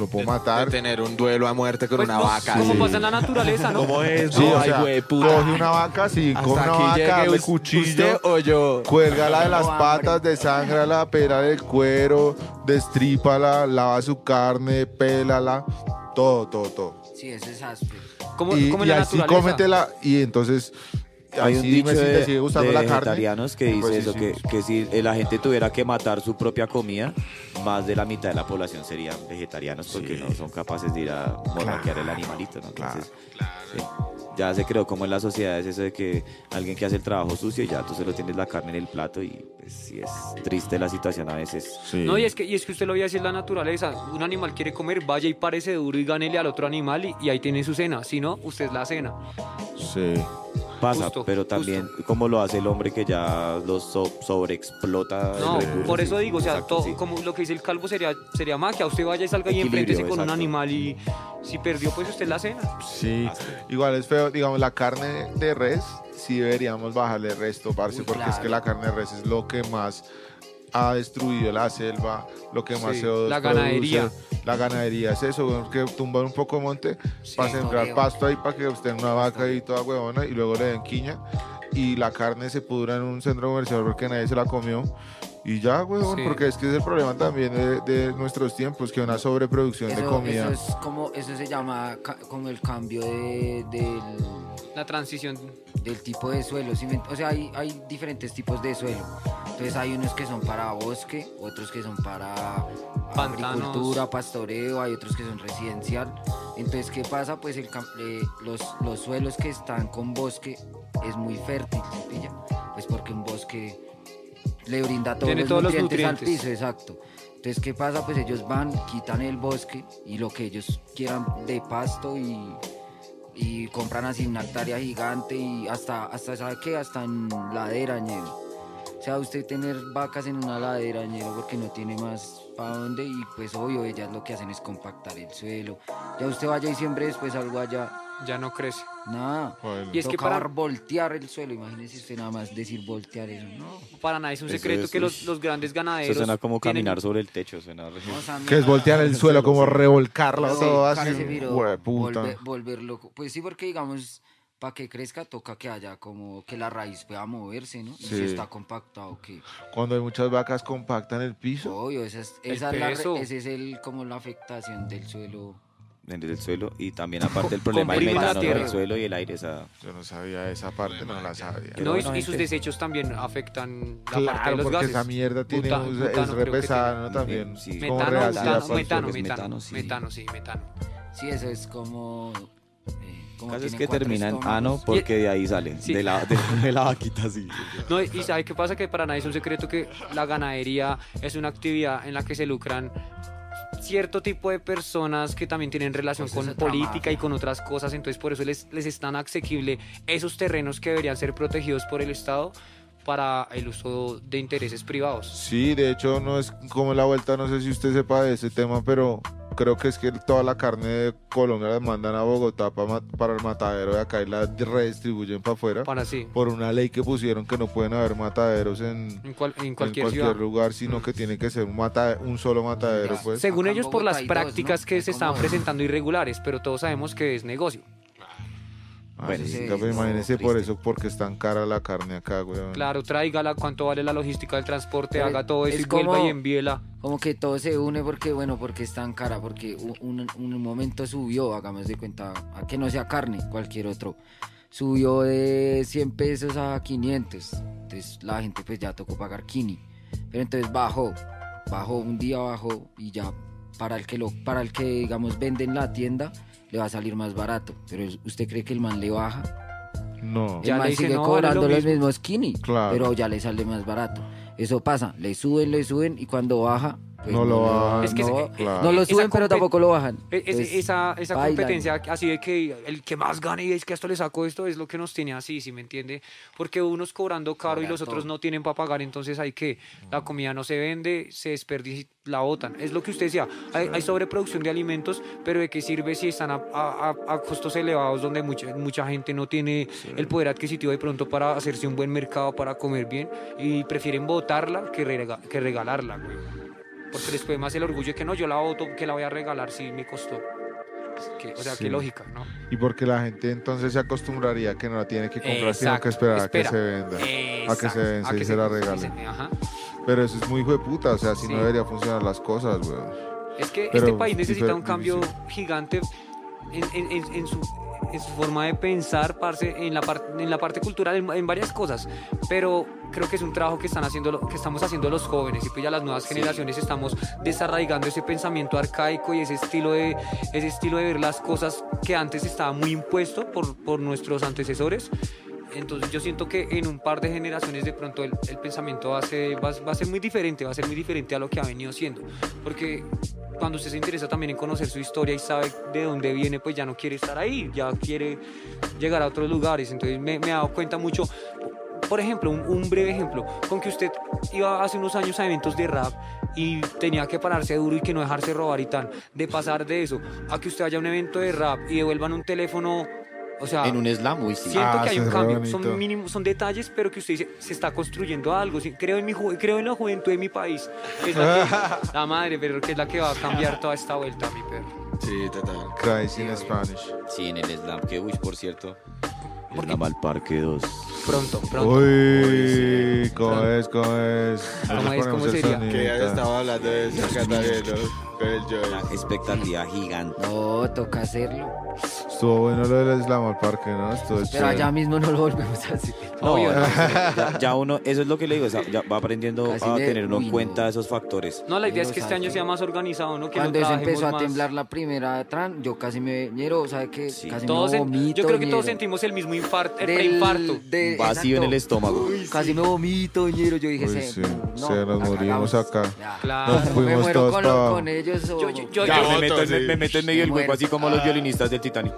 lo puedo matar. De tener un duelo a muerte con Pues una no, vaca. como sí. pasa en la naturaleza, ¿no? ¿Cómo es? Sí, no, o ay, sea, hueputa. coge una vaca, sí, Hasta coge una aquí vaca, llegue dale us- cuchillo, ¿Usted o yo? cuélgala de las Tengo patas, desangrala, pélale el cuero, destrípala, lava su carne, pélala, todo, todo, todo. Sí, eso es áspero. Como, y como en y la así naturaleza. cómetela y entonces Hay un dicho de, sigue de la carne. vegetarianos que dice Pues sí, eso, sí. que, que si la gente tuviera que matar su propia comida, más de la mitad de la población serían vegetarianos porque no son capaces de ir a morraquear el animalito, ¿no? Entonces, sí. ya se creó como en las sociedades eso de que alguien que hace el trabajo sucio, ya tú solo tienes la carne en el plato y pues sí es triste la situación a veces. No, y es, que, y es que usted lo ve así en la naturaleza. Un animal quiere comer, vaya y parece duro y gánele al otro animal y, y ahí tiene su cena. Si no, usted es la cena. Sí. Pasa, Justo, pero también como lo hace el hombre que ya los so- sobreexplota. No, recurso, por eso sí, digo, o sea, exacto, todo- sí. como lo que dice el calvo sería, sería magia. Usted vaya y salga y enfréntese con un animal y si perdió, pues usted la cena. Sí, igual es feo, digamos, la carne de res, sí deberíamos bajarle resto, parce, Uy, porque es que la carne de res es lo que más ha destruido la selva, lo que más Sí, CO2 la produce. La ganadería es eso, que tumban un poco de monte Sí, para sembrar pasto ahí para que usted una vaca ahí toda huevona y luego le den quiña y la carne se pudra en un centro comercial porque nadie se la comió. Y ya, Sí. porque es que es el problema también de, de nuestros tiempos, que una sobreproducción de comida. eso es como, eso se llama como el cambio de, del, La transición. del tipo de suelo. ¿sí O sea, hay, hay diferentes tipos de suelo. Entonces hay unos que son para bosque, otros que son para Pantanos. agricultura, pastoreo, hay otros que son residencial. Entonces, ¿qué pasa? Pues el, eh, los, los suelos que están con bosque es muy fértil, ¿se pilla? Pues porque un bosque le brinda todos, Tiene los, todos los nutrientes al piso, exacto. Entonces, ¿qué pasa? Pues ellos van, quitan el bosque y lo que ellos quieran de pasto y, y compran así una hectárea gigante y hasta, hasta ¿sabe qué? Hasta en ladera, ñero. O sea, usted tener vacas en una ladera, ñero, porque no tiene más para dónde y pues obvio, ellas lo que hacen es compactar el suelo. Ya usted vaya y siempre después algo allá, Ya no crece. nada. Joder. Y es que para, voltear el suelo, imagínese usted nada más decir voltear eso, no. para nada es un Eso secreto es- que los, los grandes Eso ganaderos. suena como tienen- caminar sobre el techo, suena re- No, Que es voltear el suelo, como revolcarlo Sí, todo así. volver- volverlo. Pues sí, porque digamos, para que crezca toca que haya como que la raíz pueda moverse, ¿no? Y si está compactado, que Cuando hay muchas vacas compactan el piso. obvio, esa es, El esa es la ese es el como la afectación del suelo. En el suelo y también aparte el problema del metano tierra. del suelo y el aire esa Yo no sabía esa parte, no la sabía. No, y, y sus desechos también afectan la parte de Claro, los porque gases. esa mierda tiene, Buta- sea, butano es re creo que pesada, tiene. ¿no? También. Sí. Como Metano, metano, el metano, metano, metano, sí. metano, sí, metano. Sí, eso es como eh, como Caso es que cuatro termina en estómagos. ano porque de ahí sale. Sí. De, la, de, de la vaquita, sí. No, y ¿sabe qué pasa? Que para nadie es un secreto que la ganadería es una actividad en la que se lucran cierto tipo de personas que también tienen relación Pues es con política mafia. y con otras cosas, entonces por eso les, les es tan asequible esos terrenos que deberían ser protegidos por el Estado para el uso de intereses privados. Sí, de hecho no es como la vuelta, no sé si usted sepa de ese tema, pero creo que es que toda la carne de Colombia la mandan a Bogotá pa ma- para el matadero de acá y la redistribuyen para afuera Para sí, por una ley que pusieron que no pueden haber mataderos en, en, cual- en en cualquier, ciudad. lugar, sino que tiene que ser un, mata- un solo matadero, pues. Según Acá en ellos, por las dos, prácticas ¿no? que se estaban presentando irregulares, pero todos sabemos que es negocio. Bueno, sí, sí, imagínese no, por triste. eso, porque es tan cara la carne acá, weón. Claro, tráigala, cuánto vale la logística del transporte, Pero haga todo eso es y vuelva como- y envíela. Como que todo se une porque, bueno, porque es tan cara, porque un, un momento subió, hagamos de cuenta, a que no sea carne, cualquier otro, subió de 100 pesos a 500, entonces la gente pues ya tocó pagar kini, pero entonces bajó, bajó, un día bajó y ya para el que lo, para el que digamos vende en la tienda le va a salir más barato, pero ¿usted cree que el man le baja? No. Ya el man le dice, sigue no, vale cobrando lo los mismo. mismos skinny, Claro. pero ya le sale más barato. Eso pasa, le suben, le suben y cuando baja, pues No lo bajan. Es que no, ese- claro. no lo suben, pero tampoco lo bajan. E- Entonces, esa esa competencia así de que el que más gane y es que a esto le saco esto es lo que nos tiene así, ¿sí me entiende? Porque unos cobrando caro y los otros todo. no tienen para pagar, entonces hay que la comida no se vende, se desperdicia y la botan. Es lo que usted decía, hay, hay sobreproducción de alimentos, pero ¿de qué sirve si están a, a- a- costos elevados donde mucha, mucha gente no tiene el poder adquisitivo de pronto para hacerse un buen mercado, para comer bien y prefieren botarla que, rega- que regalarla, güey? Porque les puede más el orgullo de que no, yo la voto, que la voy a regalar si me costó. Que- o sea, Sí. qué lógica, ¿no? Y porque la gente entonces se acostumbraría que no la tiene que comprar, sino que esperar a que se venda. A que se vence a y que se la regalen. Pero eso es muy hijo de puta, o sea, así Sí. no debería funcionar las cosas, weón. Es que Pero este país necesita un cambio difícil. gigante en, en- en- en su, en su forma de pensar, parce, en la, par- en la parte cultural, en, en varias cosas. Pero creo que es un trabajo que, están haciendo, que estamos haciendo los jóvenes y pues ya las nuevas generaciones estamos desarraigando ese pensamiento arcaico y ese estilo de, ese estilo de ver las cosas que antes estaba muy impuesto por, por nuestros antecesores. Entonces yo siento que en un par de generaciones de pronto el, el pensamiento va a, ser, va, va a ser muy diferente, va a ser muy diferente a lo que ha venido siendo. Porque cuando usted se interesa también en conocer su historia y sabe de dónde viene, pues ya no quiere estar ahí, ya quiere llegar a otros lugares. Entonces me, me dado cuenta mucho, por ejemplo, un, un breve ejemplo, con que usted iba hace unos años a eventos de rap y tenía que pararse duro y que no dejarse robar y tal, de pasar de eso a que usted vaya a un evento de rap y devuelvan un teléfono, o sea... En un slam, uy, sí. Siento Ah, que hay un cambio, son mínimos, son detalles, pero que usted dice, se está construyendo algo. sí, Creo en mi ju- creo en la juventud de mi país, es la, que- la madre, pero que es la que va a cambiar toda esta vuelta, mi perro. Sí, total. Crazy in Spanish. Sí, en el slam, que uy, por cierto. Slam al Parque 2. Pronto, pronto. Uy, ¿cómo es? ¿Cómo es? ¿Cómo es? ¿Cómo sería? Que ya estaba hablando de eso ¿no? Una expectativa gigante. No, toca hacerlo. Estuvo bueno lo del slam al parque, ¿no? Estuvo Pero chévere. allá mismo no lo volvemos a hacer. No, Obvio, no, ya, ya uno, eso es lo que le digo, o sea, ya va aprendiendo Casi a tener uno en no. cuenta esos factores. No, la idea es que este año sea más organizado, ¿no? Que Cuando se trabajemos empezó a más. temblar la primera tran, yo casi me ñero, ¿sabe qué? Sí. Casi Todos me en- vomito. yo creo que todos ñero. sentimos el mismo infarto, el Del- preinfarto. de- Un vacío en el estómago. Casi me vomito, ñero. Yo dije, Uy, se, sí, no, se nos la morimos cagamos. acá. Ya. Claro. Nos me fuimos muero todos con, ellos. o- Yo- yo- yo- Ya, yo- me, meto, sí. me, me meto en medio del hueco, así como los violinistas del Titanic.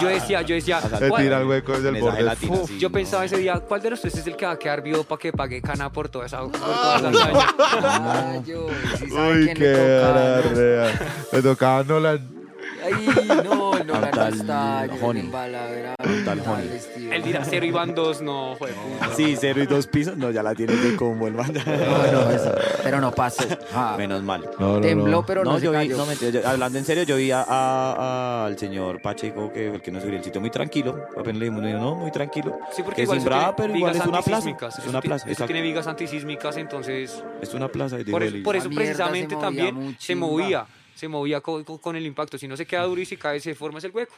Yo decía, yo decía, Se ¿cuál- tira el hueco desde En el esa borde. gelatina, Fu. sí, Yo no. pensaba ese día, ¿cuál de los tres es el que va a quedar vivo para que pague cana por toda esa, por toda esa hazaña? Ah, yo, sí sabe Uy, quién qué toca, ¿no? arrea. Le tocaba a Nolan. Ay, no, no, la tal Honey. tal. Él dirá, cero y van dos, no, puta. Sí, cero y dos pisos, no, ya la tienes de combo el man. No, no, eso, pero no pasó. Ah, Menos mal. No, no, tembló, no. pero no, No, se yo vi, cayó. no mentira, yo- hablando en serio, yo vi a- a- a- al señor Pacheco, que el que nos subió el sitio, muy tranquilo. Apenas le dijimos, no, muy tranquilo. Sí, porque que igual sin eso tiene pero igual vigas es una plaza. antisísmicas, Es eso una ti- plaza, eso exacto. tiene vigas antisísmicas, entonces Es una plaza. por eso, por eso precisamente se movía también muy se chimba. Se movía co- co- con, el impacto. Si no se queda duro y si cae, se forma el hueco.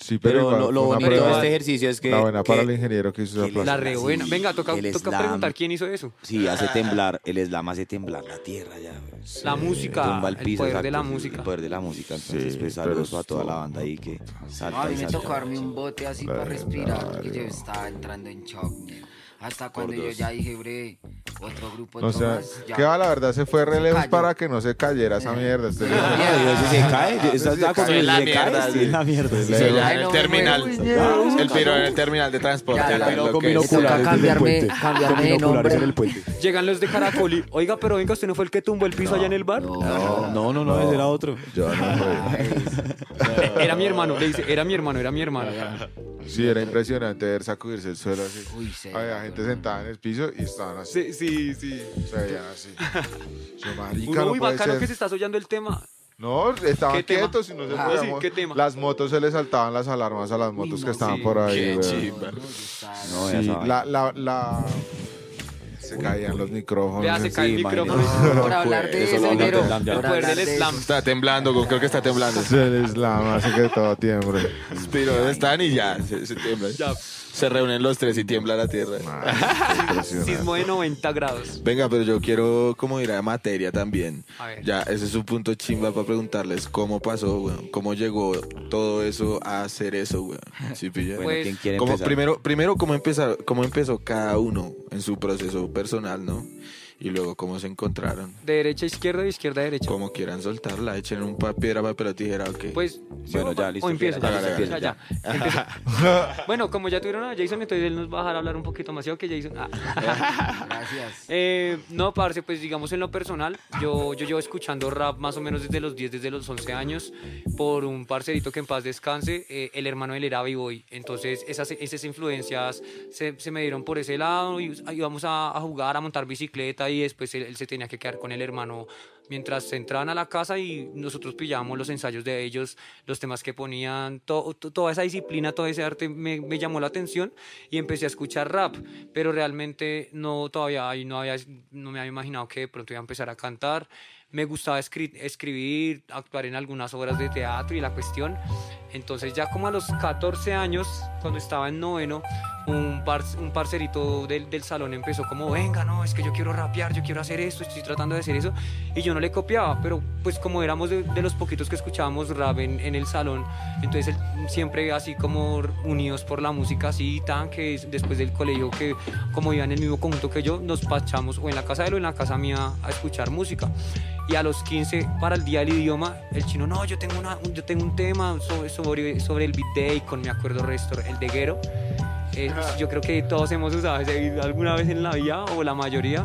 Sí, Pero igual lo, lo fue una bonito de prueba- este ejercicio es que. La buena para que- el ingeniero que hizo que esa el plaza. La slam, re buena. sí, Venga, toca, el toca slam, preguntar quién hizo eso. Sí, hace temblar, el slam hace temblar la tierra ya. güey. La música, Tumba el poder de la música. El poder de la música. Entonces, Sí, pues pero saludos a toda la banda ahí que No, salta a mí me tocó darme un bote así para respirar, porque yo estaba entrando en shock. Hasta cuando yo ya dije, bre, otro grupo, O sea, que va, la verdad se fue re lejos cayó. para que no se cayera esa mierda. Este- si se cae, estás de acuerdo, la mierda, sí. la mierda. en el terminal. El piro en el terminal de transporte. Lo con que es- binoculares cambiarme- puente. cambiarme Con de nombre. en el puente. Llegan los de Caracol y, oiga, pero venga, ¿usted no fue el que tumbó el piso allá en el bar? No, no, no, ese era otro. Yo no fue. Era mi hermano, le dice, era mi hermano, era mi hermano. Sí, era impresionante ver sacudirse el suelo así. Había gente sentada en el piso y estaban así. Sí, sí, sí. Se veían así. Yo, marica, Uno no muy puede bacano ser. que se está soñando el tema. No, estaban ¿Qué tema? quietos y no se Ah, sí, mover. ¿qué tema? Las motos se les saltaban las alarmas a las motos no, que estaban sí. por ahí. Qué weón. chimba. No, ya Sí, saben. la, la, la... Se caían los micrófonos. Vea, se sí. cae el Sí, micrófono. Por hablar de Eso eso, lo habla ñero, de Slam, ya. por El poder hablar del de slam. eso. Está temblando, creo que está temblando. Se les lama, hace que todo tiembre. Pero ¿dónde están y ya, se, se tiembla. Ya. Se reúnen los tres y tiembla la tierra. Impresionante. Sismo de 90 grados. Venga, pero yo quiero como ir a materia también. A ver. Ya, ese es un punto chimba para preguntarles cómo pasó, weón. Cómo llegó todo eso a hacer eso, weón. ¿Sí pilla? Bueno, Pues, ¿quién quiere Como, empezar? primero, primero cómo, empezar, cómo empezó cada uno en su proceso personal, ¿no? Y luego cómo se encontraron. De derecha a izquierda, de izquierda a derecha. Como quieran soltarla, echen un pa- piedra, papel o tijera, ok. Pues, Bueno, ¿sí, ya, listo, O empiezo, ya, ya, ya, empieza, ya, ya. Empiezo. Bueno, como ya tuvieron a Jason, entonces él nos va a dejar hablar un poquito más. ¿sí o qué, Jason? Ah. Gracias. Eh, no, parce, pues digamos en lo personal, yo, yo llevo escuchando rap más o menos desde los 10, desde los 11 años, por un parcerito que en paz descanse, eh, el hermano de él era B-Boy. Entonces esas, esas influencias se, se me dieron por ese lado y íbamos a, a jugar, a montar bicicleta y después él, él se tenía que quedar con el hermano mientras entraban a la casa y nosotros pillábamos los ensayos de ellos, los temas que ponían, to- to- toda esa disciplina, todo ese arte me, me llamó la atención y empecé a escuchar rap, pero realmente no todavía no, había, no me había imaginado que de pronto iba a empezar a cantar. Me gustaba escri- escribir, actuar en algunas obras de teatro y la cuestión. Entonces ya como a los 14 años, cuando estaba en noveno, un, par- un parcerito del, del salón empezó como, venga, no, es que yo quiero rapear, yo quiero hacer esto, estoy tratando de hacer eso. Y yo no le copiaba, pero pues como éramos de, de los poquitos que escuchábamos rap en, en el salón, entonces siempre así como unidos por la música así tan que es- después del colegio que como iban en el mismo conjunto que yo, nos pachamos o en la casa de él o en la casa mía a escuchar música. Y a los 15 para el día del idioma, el chino, no, yo tengo, una, yo tengo un tema sobre, sobre, el beat day con, me acuerdo resto, el de Guero. Eh, yo creo que todos hemos usado ese alguna vez en la vida o la mayoría.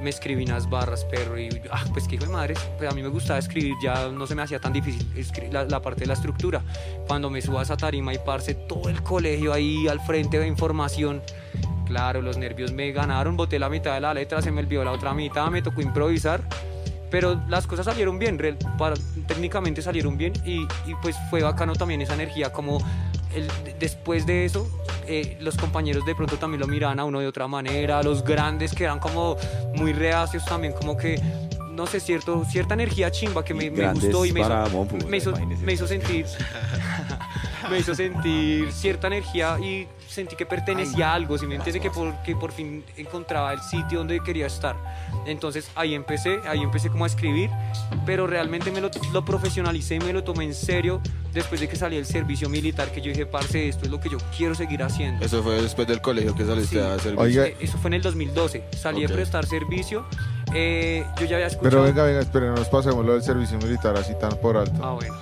Me escribí unas barras, perro, y ah, pues qué hijo de madre. Pues a mí me gustaba escribir, ya no se me hacía tan difícil la, la parte de la estructura. Cuando me subo a tarima y parce todo el colegio ahí al frente de información. Claro, los nervios me ganaron, boté la mitad de la letra, se me olvidó la otra mitad, me tocó improvisar. Pero las cosas salieron bien, real- para- técnicamente salieron bien y, y pues fue bacano también esa energía, como el- después de eso eh, los compañeros de pronto también lo miraban a uno de otra manera, los grandes que eran como muy reacios también, como que, no sé, cierto, cierta energía chimba que me, me gustó y me hizo, me hizo, me hizo sentir me hizo sentir cierta energía y sentí que pertenecía a algo, si me entiende que por, que por fin encontraba el sitio donde quería estar. Entonces ahí empecé, ahí empecé como a escribir, pero realmente me lo, lo profesionalicé y me lo tomé en serio después de que salí del servicio militar, que yo dije, parce, esto es lo que yo quiero seguir haciendo. Eso fue después del colegio que saliste Sí. a hacer Oiga. Eh, Eso fue en el 2012, salí Ok. de prestar servicio, eh, yo ya había escuchado... Pero venga, venga, esperen, no nos pasemos lo del servicio militar así tan por alto. Ah, bueno.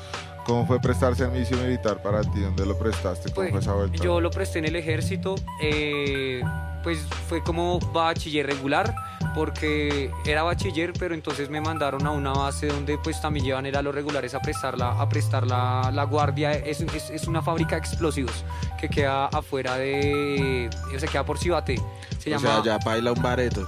¿Cómo fue prestar servicio militar para ti? ¿Dónde lo prestaste? ¿Cómo Pues, fue esa vuelta? yo lo presté en el ejército, eh, pues fue como bachiller regular, porque era bachiller, pero entonces me mandaron a una base donde pues también llevan era los regulares a prestar la, a prestar la, la guardia. Es, es, es una fábrica de explosivos que queda afuera de, o sea, queda por Cibate. Se O llama... sea, ya baila un bareto.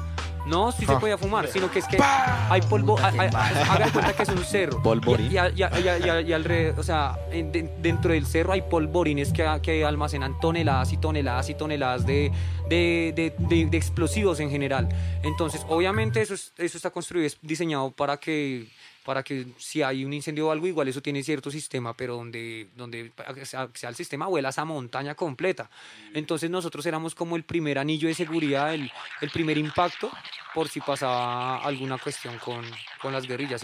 No, sí se podía fumar, sino que es que hay polvo, hay- hay- haga de cuenta que es un cerro. Polvorín. Y, y, y y alrededor, o sea, en- de- dentro del cerro hay polvorines que, que almacenan toneladas y toneladas y toneladas de, de, de- de- explosivos en general. Entonces, obviamente eso, es- eso está construido, es diseñado para que para que si hay un incendio o algo, igual eso tiene cierto sistema, pero donde, donde sea, el sistema vuela esa montaña completa. Entonces nosotros éramos como el primer anillo de seguridad, el, primer impacto, por si pasaba alguna cuestión con, con las guerrillas.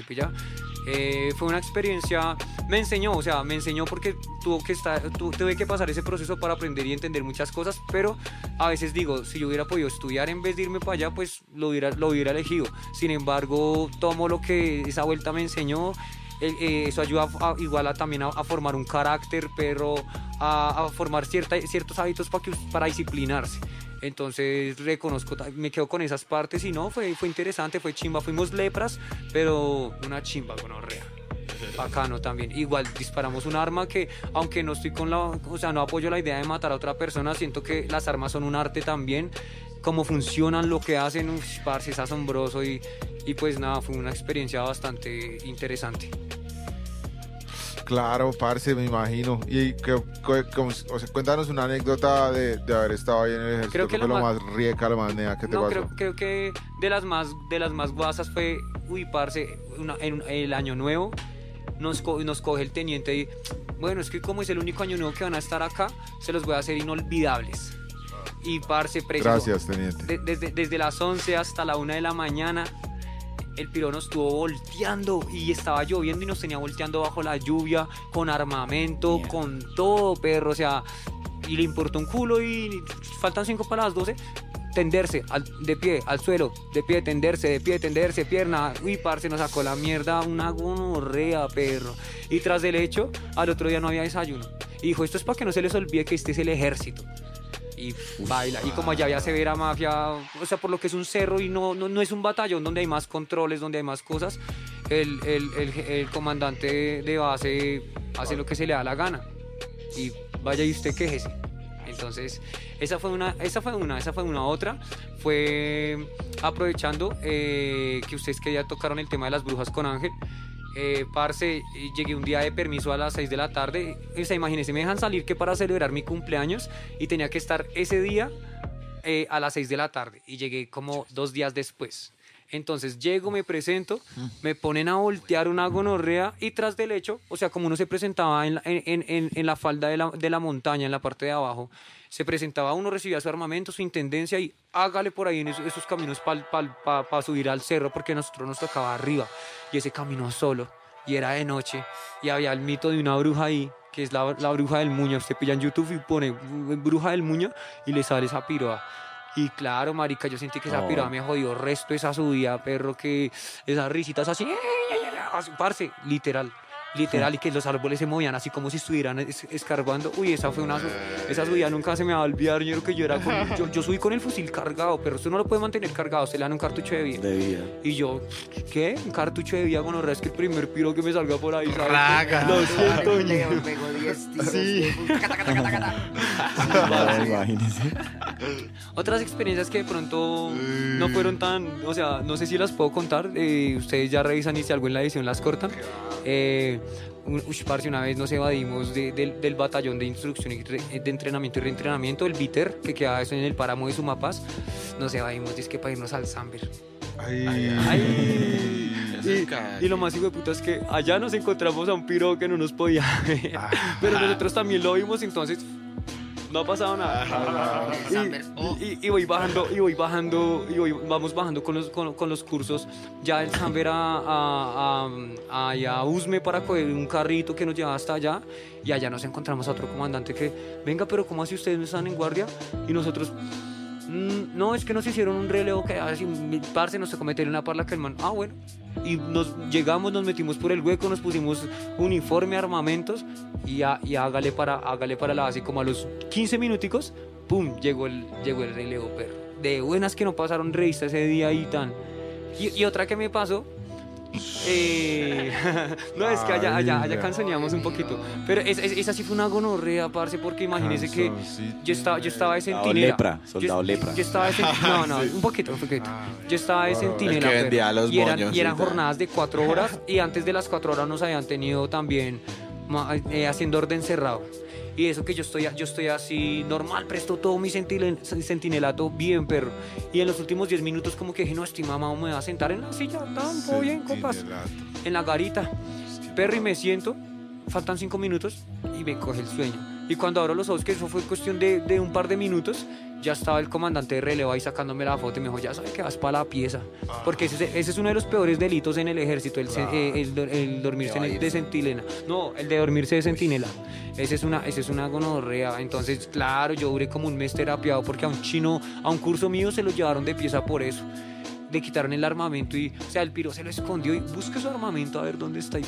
Eh, fue una experiencia, me enseñó, o sea, me enseñó porque tuvo que estar, tu- tuve que pasar ese proceso para aprender y entender muchas cosas, pero a veces digo, si yo hubiera podido estudiar en vez de irme para allá, pues lo hubiera, lo hubiera elegido. Sin embargo, tomo lo que esa vuelta me enseñó. eh, eh, eso ayuda a- igual a, también a, formar un carácter, pero a, formar cierta, ciertos hábitos para, para disciplinarse. Entonces reconozco, me quedo con esas partes y no, fue, fue interesante, fue chimba. Fuimos lepras, pero una chimba con orrea. Bacano también. Igual disparamos un arma que, aunque no estoy con la, o sea, no apoyo la idea de matar a otra persona, siento que las armas son un arte también. Cómo funcionan, lo que hacen, parce, es asombroso y, y pues nada, fue una experiencia bastante interesante. Claro, parce, me imagino. Y que, que- como- o sea, cuéntanos una anécdota de, de haber estado ahí en el ejército. Creo que ¿Qué fue lo lo más- más rieca, lo más nea que te No, pasó? creo, creo que de las más de las más guasas fue, uy, parce, una- en el año nuevo nos, co- nos coge el teniente y, bueno, es que como es el único año nuevo que van a estar acá, se los voy a hacer inolvidables. Y parce, preciso, Gracias, teniente. de- desde, desde las 11 hasta la 1 de la mañana, el piro nos estuvo volteando y estaba lloviendo y nos tenía volteando bajo la lluvia, con armamento, con todo, perro. O sea, y le importó un culo y faltan 5 para las 12. Tenderse al- de pie, al suelo, de pie, tenderse, de pie, tenderse, pierna. Uy, parce, nos sacó la mierda, una gonorrea, perro. Y tras del hecho, al otro día no había desayuno. Y dijo, esto es para que no se les olvide que este es el ejército y baila. Y como allá había severa mafia, o sea, por lo que es un cerro y no, no, no es un batallón donde hay más controles, donde hay más cosas, el, el, el, el comandante de base hace lo que se le da la gana. Y vaya y usted quéjese. Entonces, esa fue una, esa fue una, esa fue una otra. Fue aprovechando eh, que ustedes que ya tocaron el tema de las brujas con Ángel. Eh, parce, llegué un día de permiso a las 6 de la tarde. O sea, imagínense, me dejan salir que para celebrar mi cumpleaños y tenía que estar ese día eh, a las 6 de la tarde. Y llegué como dos días después. Entonces llego, me presento, me ponen a voltear una gonorrea y tras del hecho, o sea, como uno se presentaba en la, en, en- en- en la falda de la, de la montaña, en la parte de abajo, se presentaba uno, recibía su armamento, su intendencia y hágale por ahí en esos, esos caminos para subir al cerro, porque a nosotros nos tocaba arriba. Y ese camino solo y era de noche y había el mito de una bruja ahí que es la, la bruja del muña usted pilla en YouTube y pone "Mm, bruja del muña y le sale esa piroa y claro, marica, yo sentí que esa piroa me jodió resto esa subida, perro, que esas risitas así, así, parce, literal, literal, y que los árboles se movían así como si estuvieran es- escarbando. Uy, esa fue una, su- esa subida nunca se me va a olvidar, yo creo que yo era con, yo, yo subí con el fusil cargado, pero usted no lo puede mantener cargado, se le dan un cartucho de vida. De vida. Y yo, ¿qué? Un cartucho de vida con es que el primer piro que me salga por ahí, ¿sabes? Raga. Lo siento, Le ñe. pegó 10 tiros. Sí. Otras experiencias que de pronto no fueron tan, o sea, no sé si las puedo contar, eh, ustedes ya revisan y si algo en la edición las cortan. Eh, un- parce, una vez nos evadimos de- del, del batallón de instrucción y re- de entrenamiento y reentrenamiento, el BITER, que quedaba eso en el páramo de Sumapaz, nos evadimos, es que para irnos al Samber. Ay, Ay. Y, y lo más hijo de puta es que allá nos encontramos a un piro que no nos podía ver. Pero nosotros también lo vimos, entonces no ha pasado nada. Samber, oh. Y, y- y voy bajando, y voy bajando, y voy- vamos bajando con los, con, con los cursos. Ya el Samber a, a, a, a Usme para coger un carrito que nos lleva hasta allá. Y allá nos encontramos a otro comandante que, venga, pero ¿cómo así ustedes no están en guardia? Y nosotros, "Mm, no, es que nos hicieron un relevo que así, mi parce, nos tocó meter una parla que el man, ah, bueno. Y nos llegamos, nos metimos por el hueco, nos pusimos uniforme, armamentos y, a- y hágale, para, hágale para la base. Como a los 15 minuticos, pum, llegó el, llegó el relevo, perro. De buenas que no pasaron revista ese día y tan. Y, y otra que me pasó. Eh, no, es que allá, allá, allá Ay, canzoneamos un poquito. Pero es- es- esa sí fue una gonorrea, parce, porque imagínese que yo estaba, yo estaba de Soldado centinela. lepra, soldado yo, lepra. Yo estaba de centinela. No, no, un poquito, un poquito. Yo estaba de centinela. El que vendía los y eran, y eran jornadas de cuatro horas. Y antes de las cuatro horas nos habían tenido también eh, haciendo orden cerrado. Y eso que yo estoy, yo estoy así normal, presto todo mi sentinelato bien, perro. Y en los últimos 10 minutos como que dije, no, estoy mamá, me va a sentar en la silla, tan, todo bien, compas. En la garita. Perro, y me siento, faltan 5 minutos y me coge el sueño. Y cuando abro los ojos, que eso fue cuestión de, de un par de minutos, ya estaba el comandante de relevo ahí sacándome la foto y me dijo, ya sabes que vas para la pieza. Porque ese, ese es uno de los peores delitos en el ejército, el, se- eh, el, dor- el dormirse en el- de sentinela. No, el de dormirse de sentinela. Ese es una, ese es una gonorrea. Entonces, claro, yo duré como un mes terapiado porque a un chino, a un curso mío se lo llevaron de pieza por eso. Le quitaron el armamento y, o sea, el piro se lo escondió y busca su armamento a ver dónde está. Y,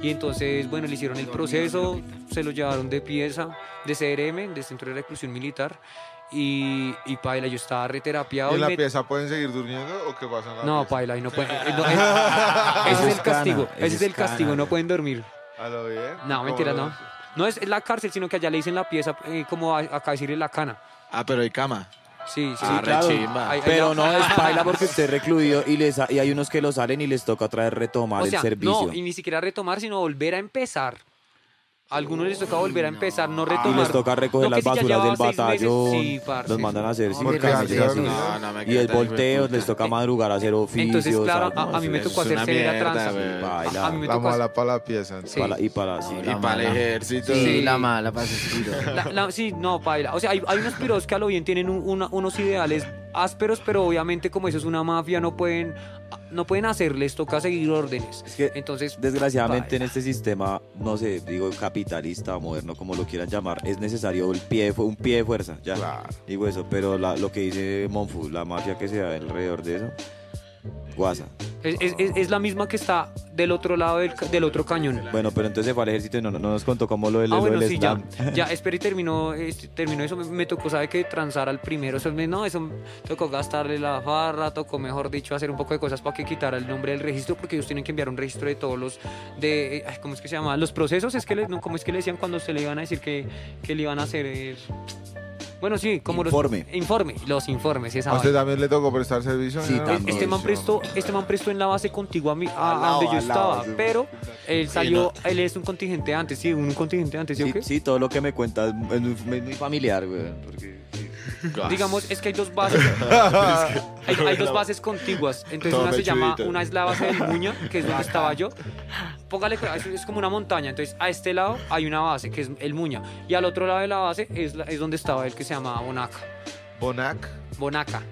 y entonces, bueno, le hicieron el proceso, se lo llevaron de pieza, de CRM, de Centro de Reclusión Militar. Y, y paila, yo estaba reterapiado. ¿Y en y la me- pieza pueden seguir durmiendo o qué pasa en la No, pieza? paila, y no pueden. eh, no, eh, ese es el castigo, ese es el castigo, no pueden dormir. A lo bien. No, ¿Cómo mentira, no. No es la cárcel, sino que allá le dicen la pieza, eh, como a- acá decirle la cana. Ah, pero hay cama. Sí, sí. Ah, claro. Hay- Pero no es paila porque usted es recluido y, les, y hay unos que lo salen y les toca otra vez retomar O sea, el servicio. no, y ni siquiera retomar, sino volver a empezar. Algunos les toca volver a empezar, no retomar. y les toca recoger No, las si basuras del batallón, sí, parce. los mandan a hacer ser- No, no Y el volteo, les toca madrugar a hacer oficios. Entonces, claro, a, a mí me tocó hacer severa tranza. Baila. A, a mí me La tocó mala para la pieza. Sí. Para- y para sí. Y La para el ejército. Sí, Sí. la mala para la- sí, no, paila. O sea, hay, hay unos piros que a lo bien tienen un- una- unos ideales ásperos, pero obviamente como eso es una mafia, no pueden, no pueden hacerles, toca seguir órdenes. Es que, Entonces, Desgraciadamente en este sistema, no sé, digo capitalista, moderno, como lo quieran llamar, es necesario el pie un pie de fuerza, ya. Claro. Digo eso, pero la- lo que dice Monfu, la mafia que se da alrededor de eso, guasa. Es, es- es- es la misma que está del otro lado del, del otro cañón. Bueno, pero entonces se fue al ejército y no, no nos contó cómo lo del, Ah, bueno, del sí, ya. slam. Ya, espera y terminó, este, terminó eso. Me, me tocó, ¿sabe qué? Transar al primero. Eso, me- no, eso me tocó gastarle la farra, tocó, mejor dicho, hacer un poco de cosas para que quitara el nombre del registro, porque ellos tienen que enviar un registro de todos los, de, eh, ¿cómo es que se llama? Los procesos, es que, le, no, ¿cómo es que le decían cuando se le iban a decir que, que le iban a hacer? eh, bueno, sí, como Informe. los... Informe. Los informes, esa ¿A usted vaina. también le tocó prestar servicio? Sí, también. Este man prestó, este man prestó en la base contigua a, mí, a, donde yo estaba, pero él salió, no. él es un contingente antes, sí, un contingente antes, ¿sí, o qué? sí, todo lo que me cuentas es muy, muy- muy familiar, güey. Porque, sí. Digamos, es que hay dos bases. hay, hay dos bases contiguas. Entonces Todo una se llama, una es la base del Muña, que es donde estaba yo. Póngale, es, es como una montaña. Entonces a este lado hay una base, que es el Muña. Y al otro lado de la base es, la- es donde estaba el que se llamaba Bonaca. Bonac, Bonaca.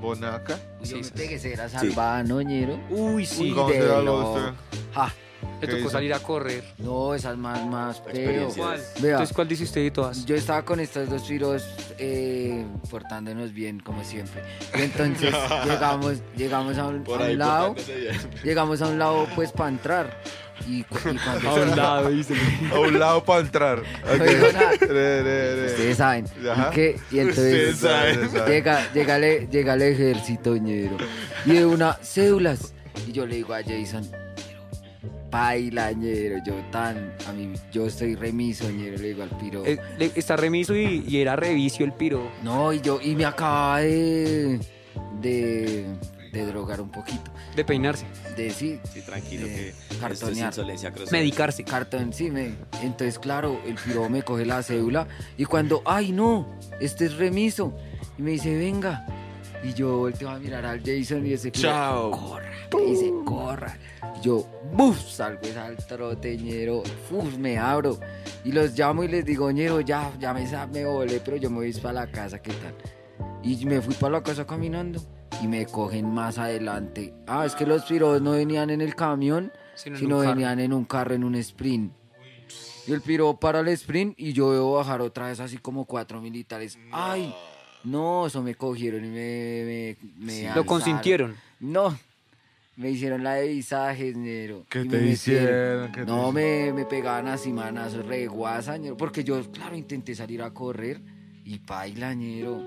Bonaca. Sí, pegué era salvada, ¿no, ñero? Uy, sí. ¿Cómo se de llama lo- usted? Ja, Le ¿Qué tocó hizo? salir a correr. no, esas más, más. Experiencia. ¿Cuál? Vea. Entonces, ¿cuál dice usted de todas? Yo estaba con estos dos piros eh, portándonos bien, como siempre. Y entonces llegamos, llegamos a un, a un lado, llegamos a un lado pues para entrar. Y, y cuando A un lado, dice. A un lado para entrar. No digo nada. Ok. Re, re, re. Ustedes saben. ¿Y, qué? y entonces Ustedes saben. llega, llega, el, llega el ejército, ñero. Y de una, cédulas. Y yo le digo a Jason, baila, ñero. Yo tan, a mí, yo soy remiso, ñero. Le digo al piro. Eh, le- está remiso y, y era revicio el piro. No, y yo, y me acaba de, de, de drogar un poquito. De peinarse. De sí, Sí, tranquilo, Eh, que esto es cartonear. insolencia grosera. Medicarse. cartón, sí, me. Entonces, claro, el piro me coge la cédula y cuando, ay, no, este es remiso. Y me dice, venga. Y yo volteo a mirar al Jason y ese Chao. corra. Me dice, corra. Y yo, buf, salgo al troteñero, uf, me abro. Y los llamo y les digo, ñero, ya, ya me, me volé, pero yo me voy para la casa, ¿qué tal? Y me fui para la casa caminando y me cogen más adelante. Ah, es que los piros no venían en el camión, Sino en sino un carro. venían en un carro, en un sprint. Y el piro para el sprint y yo veo bajar otra vez así como cuatro militares. ¡Ay! No, eso me cogieron y me... me, me Lo consintieron. No, me hicieron la de visajes, ñero. ¿Qué te me hicieron? ¿Qué te No, me, me pegaban así manazos re guasa, ñero, Porque yo, claro, intenté salir a correr y paila, ñero.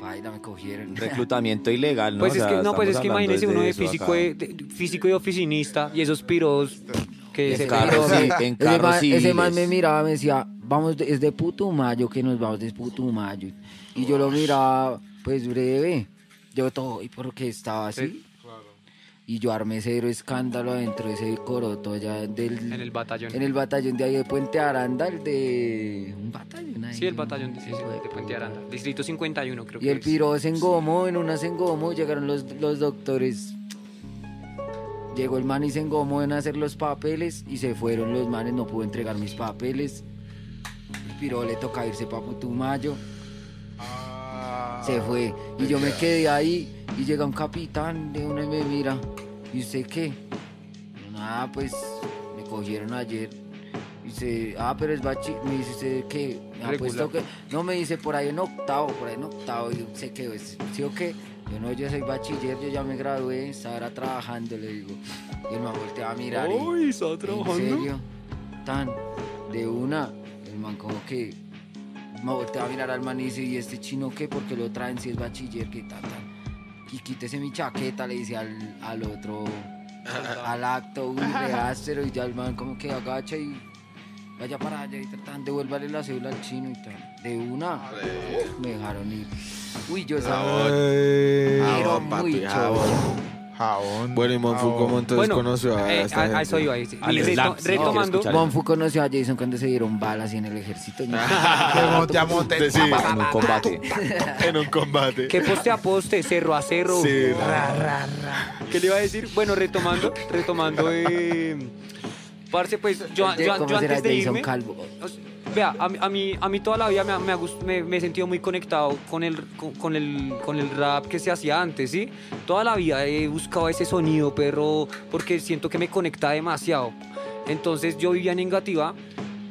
Paila, me cogieron. Reclutamiento ilegal, ¿no? Pues O es sea, que no, pues es que imagínese uno de físico, acá. de, de- físico y oficinista y esos piros que Ese se carro, sí, en ese man- Ese man civiles. me miraba, me decía, vamos, de- es de Putumayo, que nos vamos de Putumayo. Y yo lo miraba, pues breve. Yo todo, ¿y por qué estaba así? Y yo armé cero escándalo adentro de ese coroto allá del... En el batallón. en el batallón de ahí de Puente Aranda, el de... Un batallón ahí. Sí, el batallón sí, sí, de Puente Aranda. Distrito 51, creo Y que el es. piro se engomó, en una se engomó, llegaron los, los doctores. Llegó el man y se engomó en hacer los papeles y se fueron los manes, no pudo entregar mis papeles. El piro le toca irse para Putumayo, se fue. Y yo me quedé ahí y llega un capitán de una y me mira. ¿Y usted qué? Nada, pues me cogieron ayer. Dice, ah, pero es bachi. Me dice, ¿usted qué? Me ha Regular. puesto que. No, me dice, por ahí en octavo, por ahí en octavo. Y yo sé que, ¿sí o qué? Yo no, yo soy bachiller, yo ya me gradué, estaba trabajando, le digo. Y él me volteaba a mirar. y, Uy, está ¿En trabajando. serio? Tan, de una. El man como que me volteaba a mirar al man y dice, ¿y este chino qué? Porque lo traen si es bachiller, que tal, tal. Y quítese mi chaqueta, le dice al, al otro, al acto, un reácero, y ya el man como que agacha y vaya para allá y tratan devuélvale la cédula al chino y tal. De una, me dejaron ir. Uy, yo estaba... Ay, Pero muy jabón. Bueno, y Monfu. ¿cómo entonces Bueno, conoció a eh, esta a, a gente? eso iba. ahí sí. Al Y reto- slam, sí, retomando, quiero. Bonfu conoció a Jason cuando se dieron balas y en el ejército. ¿no? Que monte a monte. Sí, En un combate. en un combate. que poste a poste, cerro a cerro. Sí, Ra, ra, ra. ¿Qué le iba a decir? Bueno, retomando, retomando. Eh, parce, pues yo, yo, ¿Cómo yo será antes de Jason irme. Calvo? Vea, a, mí- a, mí, a mí toda la vida me, me, me, me he sentido muy conectado con el, con, con el, con el rap que se hacía antes, ¿sí? Toda la vida he buscado ese sonido, perro, porque siento que me conecta demasiado. Entonces yo vivía en Engativá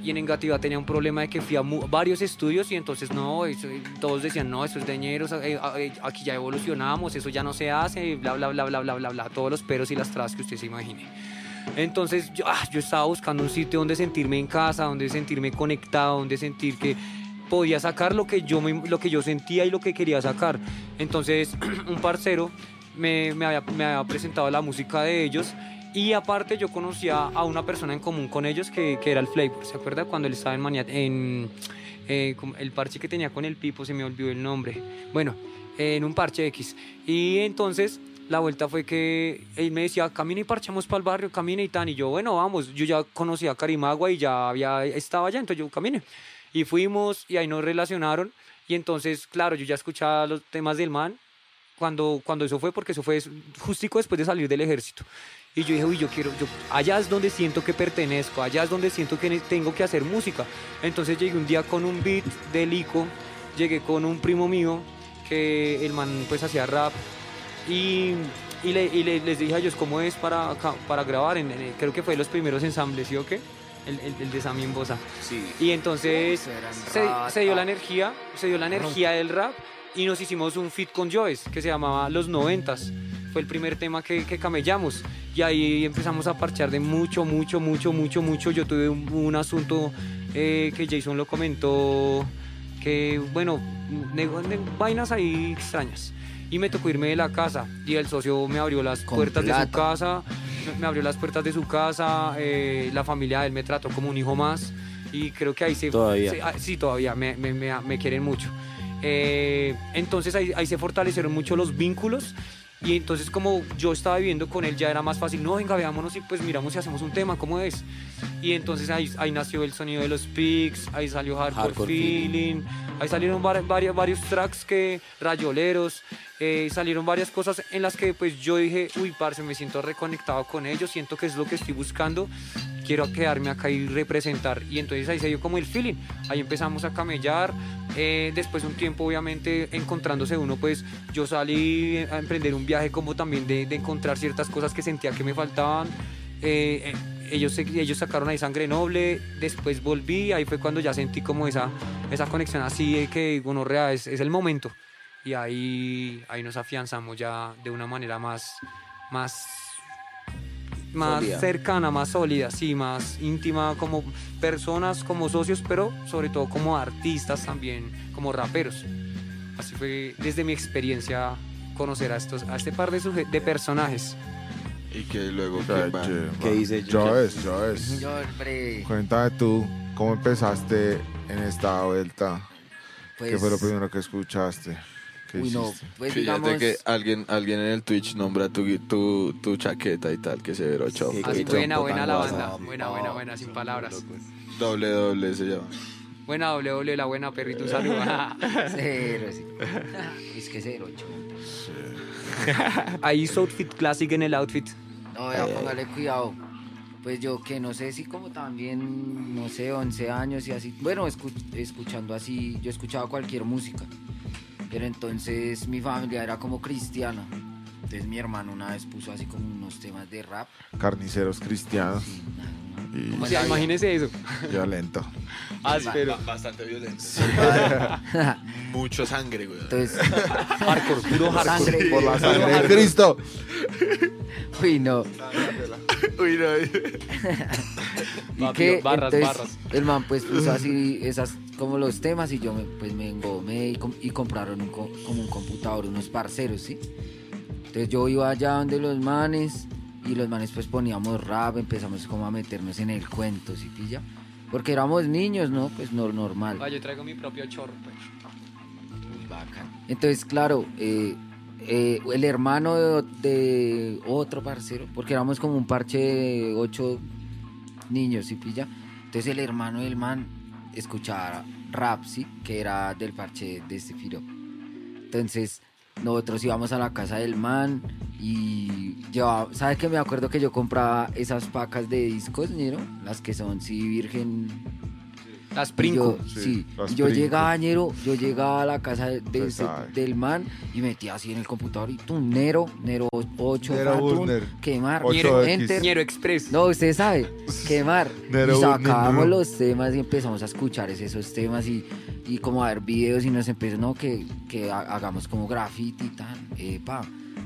y en Engativá tenía un problema de que fui a varios estudios y entonces no, eso- todos decían, no, eso es de ñeros, eh, eh, aquí ya evolucionamos, eso ya no se hace, bla, bla, bla, bla, bla, bla, bla, todos los peros y las trabas que usted se imagine. Entonces yo, ah, yo estaba buscando un sitio donde sentirme en casa, donde sentirme conectado, donde sentir que podía sacar lo que yo, lo que yo sentía y lo que quería sacar. Entonces un parcero me, había, presentado la música de ellos y aparte yo conocía a una persona en común con ellos que, era el Flavor. ¿Se acuerda cuando él estaba en, en eh, el parche que tenía con el Pipo? Se me olvidó el nombre. Bueno, en un parche X. Y entonces la vuelta fue que él me decía, camina y parchamos para el barrio, camina y tan. Y yo, bueno, vamos. Yo ya conocía a Carimagua y ya había, estaba allá, entonces yo camine. Y fuimos y ahí nos relacionaron. Y entonces, claro, yo ya escuchaba los temas del man cuando, cuando eso fue, porque eso fue justico después de salir del ejército. Y yo dije, uy, yo quiero, yo, allá es donde siento que pertenezco, allá es donde siento que tengo que hacer música. Entonces llegué un día con un beat de Lico, llegué con un primo mío, que el man pues hacía rap, y, y, le- y le- les dije a ellos cómo es para, para grabar, en, en- creo que fue los primeros ensambles, ¿sí o qué? El, el, el de Sammy en Bosa. Sí. Y entonces se, se dio la energía, se dio la energía del rap y nos hicimos un fit con Joes que se llamaba Los Noventas. Fue el primer tema que, que camellamos y ahí empezamos a parchar de mucho, mucho, mucho, mucho, mucho. Yo tuve un, un asunto eh, que Jason lo comentó, que bueno, vainas ahí extrañas. Y me tocó irme de la casa y el socio me abrió las Con puertas de su plata. casa, me- abrió las puertas de su casa, eh, la familia de él me trató como un hijo más y creo que ahí se... Todavía. se- ah, sí, todavía, me, me- me- me quieren mucho. Eh, entonces ahí, ahí se fortalecieron mucho los vínculos y entonces como yo estaba viviendo con él ya era más fácil, no, venga, veámonos y pues miramos si hacemos un tema, ¿cómo es? Y entonces ahí, ahí nació el sonido de los pics, ahí salió Hardcore, Hardcore Feeling, ahí salieron var- vari- varios tracks que, rayoleros, eh, salieron varias cosas en las que pues yo dije, uy, parce, me siento reconectado con ellos, siento que es lo que estoy buscando, quiero quedarme acá y representar. Y entonces ahí se dio como el feeling, ahí empezamos a camellar, eh, después un tiempo obviamente encontrándose uno, pues yo salí a emprender un viaje como también de, de encontrar ciertas cosas que sentía que me faltaban. Eh, eh, ellos, ellos sacaron ahí sangre noble, después volví, ahí fue cuando ya sentí como esa, esa conexión así de que, bueno, es, es el momento. Y ahí, ahí nos afianzamos ya de una manera más, más, más cercana, más sólida, sí, más íntima como personas, como socios, pero sobre todo como artistas también, como raperos. Así fue desde mi experiencia conocer a, estos, a este par de, suje- de personajes. Y que luego. ¿Qué dice Ya Yuya? ves, ya ves. Yo, hombre, Cuéntame tú, ¿cómo empezaste en esta vuelta? ¿Qué pues, fue lo primero que escuchaste? ¿Qué Uy, no, pues Fíjate digamos... que alguien, alguien en el Twitch nombra tu, tu, tu chaqueta y tal, que se ve chop. Sí, buena, buena la banda. Buena, buena, buena, sin palabras. Doble, doble se llama. Buena, doble, doble, la buena, perrito, un saludo. Cero, sí. es que cero, chompo. Ahí hizo outfit classic en el outfit. No, ya póngale cuidado. Pues yo que no sé si como también, no sé, 11 años y así. Bueno, escu- escuchando así, yo escuchaba cualquier música. Pero entonces mi familia era como cristiana. Entonces mi hermano una vez puso así como unos temas de rap. Carniceros cristianos. Y O sea, imagínese eso. violento. Áspero. Bastante violento. Mucho sangre, güey. Entonces, Hardcore, puro hardcore. sangre. Por la sangre de Cristo. Uy, no. Uy, no. ¿Y Papi, qué? barras, Entonces, barras. el man pues puso así esas como los temas y yo me, pues me engomé y, com- y compraron un co- como un computador, unos parceros, ¿sí? Entonces yo iba allá donde los manes y los manes pues poníamos rap, empezamos como a meternos en el cuento, ¿sí pilla? Porque éramos niños, ¿no? Pues no, normal. Ah, yo traigo mi propio chorro. pues. Muy bacán. Entonces, claro, eh, eh, el hermano de, de otro parcero, porque éramos como un parche de ocho niños, ¿sí pilla? Entonces el hermano del man escuchaba rap, ¿sí? Que era del parche de este firo. Entonces nosotros íbamos a la casa del man y llevaba, ¿sabes que Me acuerdo que yo compraba esas pacas de discos, ñero? Las que son, sí, virgen Las y Princo. Yo, Sí, sí, las y yo Princo. llegaba, ñero, yo llegaba a la casa de- de del man y metía así en el computador y tú, Nero, Nero 8, Nero Burner. quemar, 8X. enter. Ñero Express. No, usted sabe, quemar. Nero y sacábamos los temas y empezamos a escuchar es- esos temas y, y como a ver videos y nos empezó, no, que, que ha- hagamos como graffiti y tal, epa,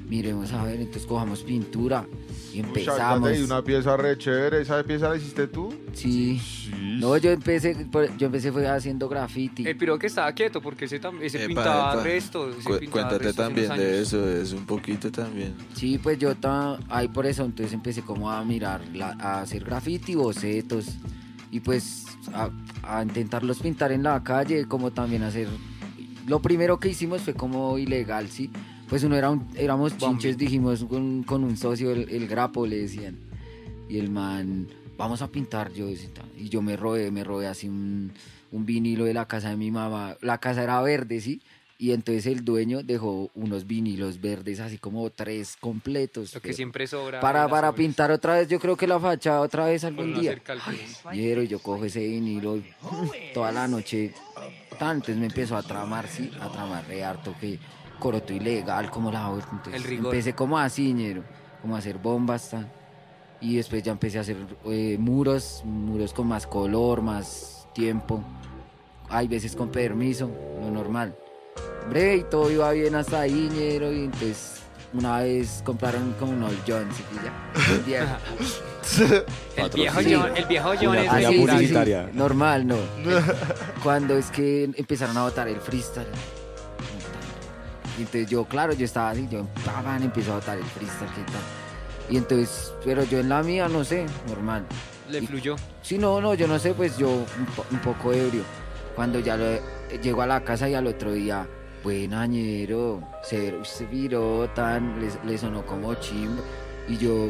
miremos a ver, entonces cojamos pintura y empezamos. Y una pieza re chévere. ¿Esa pieza la hiciste tú? Sí. Sí. No, yo empecé, por- yo empecé fue haciendo graffiti. El piro que estaba quieto porque ese, ese Epa, pintaba epa. resto. ese Cu- pintaba cuéntate también de eso, es un poquito también. Sí, pues yo estaba ahí por eso, entonces empecé como a mirar, la- a hacer graffiti, bocetos y pues a, a intentarlos pintar en la calle, como también hacer... Lo primero que hicimos fue como ilegal, ¿sí? Pues uno era un, éramos chinches, dijimos con, con un socio, el, el grapo le decían. Y el man, vamos a pintar yo. decía, Y yo me robé, me robé así un, un vinilo de la casa de mi mamá. La casa era verde, ¿sí? Y entonces el dueño dejó unos vinilos verdes, así como tres completos. Lo que pero- siempre sobra. para, para obras. pintar otra vez, yo creo que la fachada otra vez algún no día. cálculos. Pero yo cojo ese vinilo y toda la noche, entonces me empezó a tramar, sí, a tramar re harto que coroto ilegal, como la. Entonces El rigor. empecé como así, ñero, como a hacer bombas, tan. Y después ya empecé a hacer eh, muros, muros con más color, más tiempo. Hay veces con permiso, lo normal. Bre, y todo iba bien hasta ahí, ñero, y entonces una vez compraron como unos Jones, ¿sí pilla? El viejo. El viejo Sí. John, el viejo John Una es Ah, sí, sí, sí, publicitaria. Normal, no. Cuando es que empezaron a votar el freestyle. Y entonces yo, claro, yo estaba así, yo empiezo a votar el freestyle, ¿qué tal? Y entonces, pero yo en la mía, no sé, normal. le fluyó. Sí, no, no, yo no sé, pues yo un, po- un poco ebrio. Cuando ya lo, llego a la casa y al otro día, buen añero, se, se viró tan, le, le sonó como chimbo. Y yo,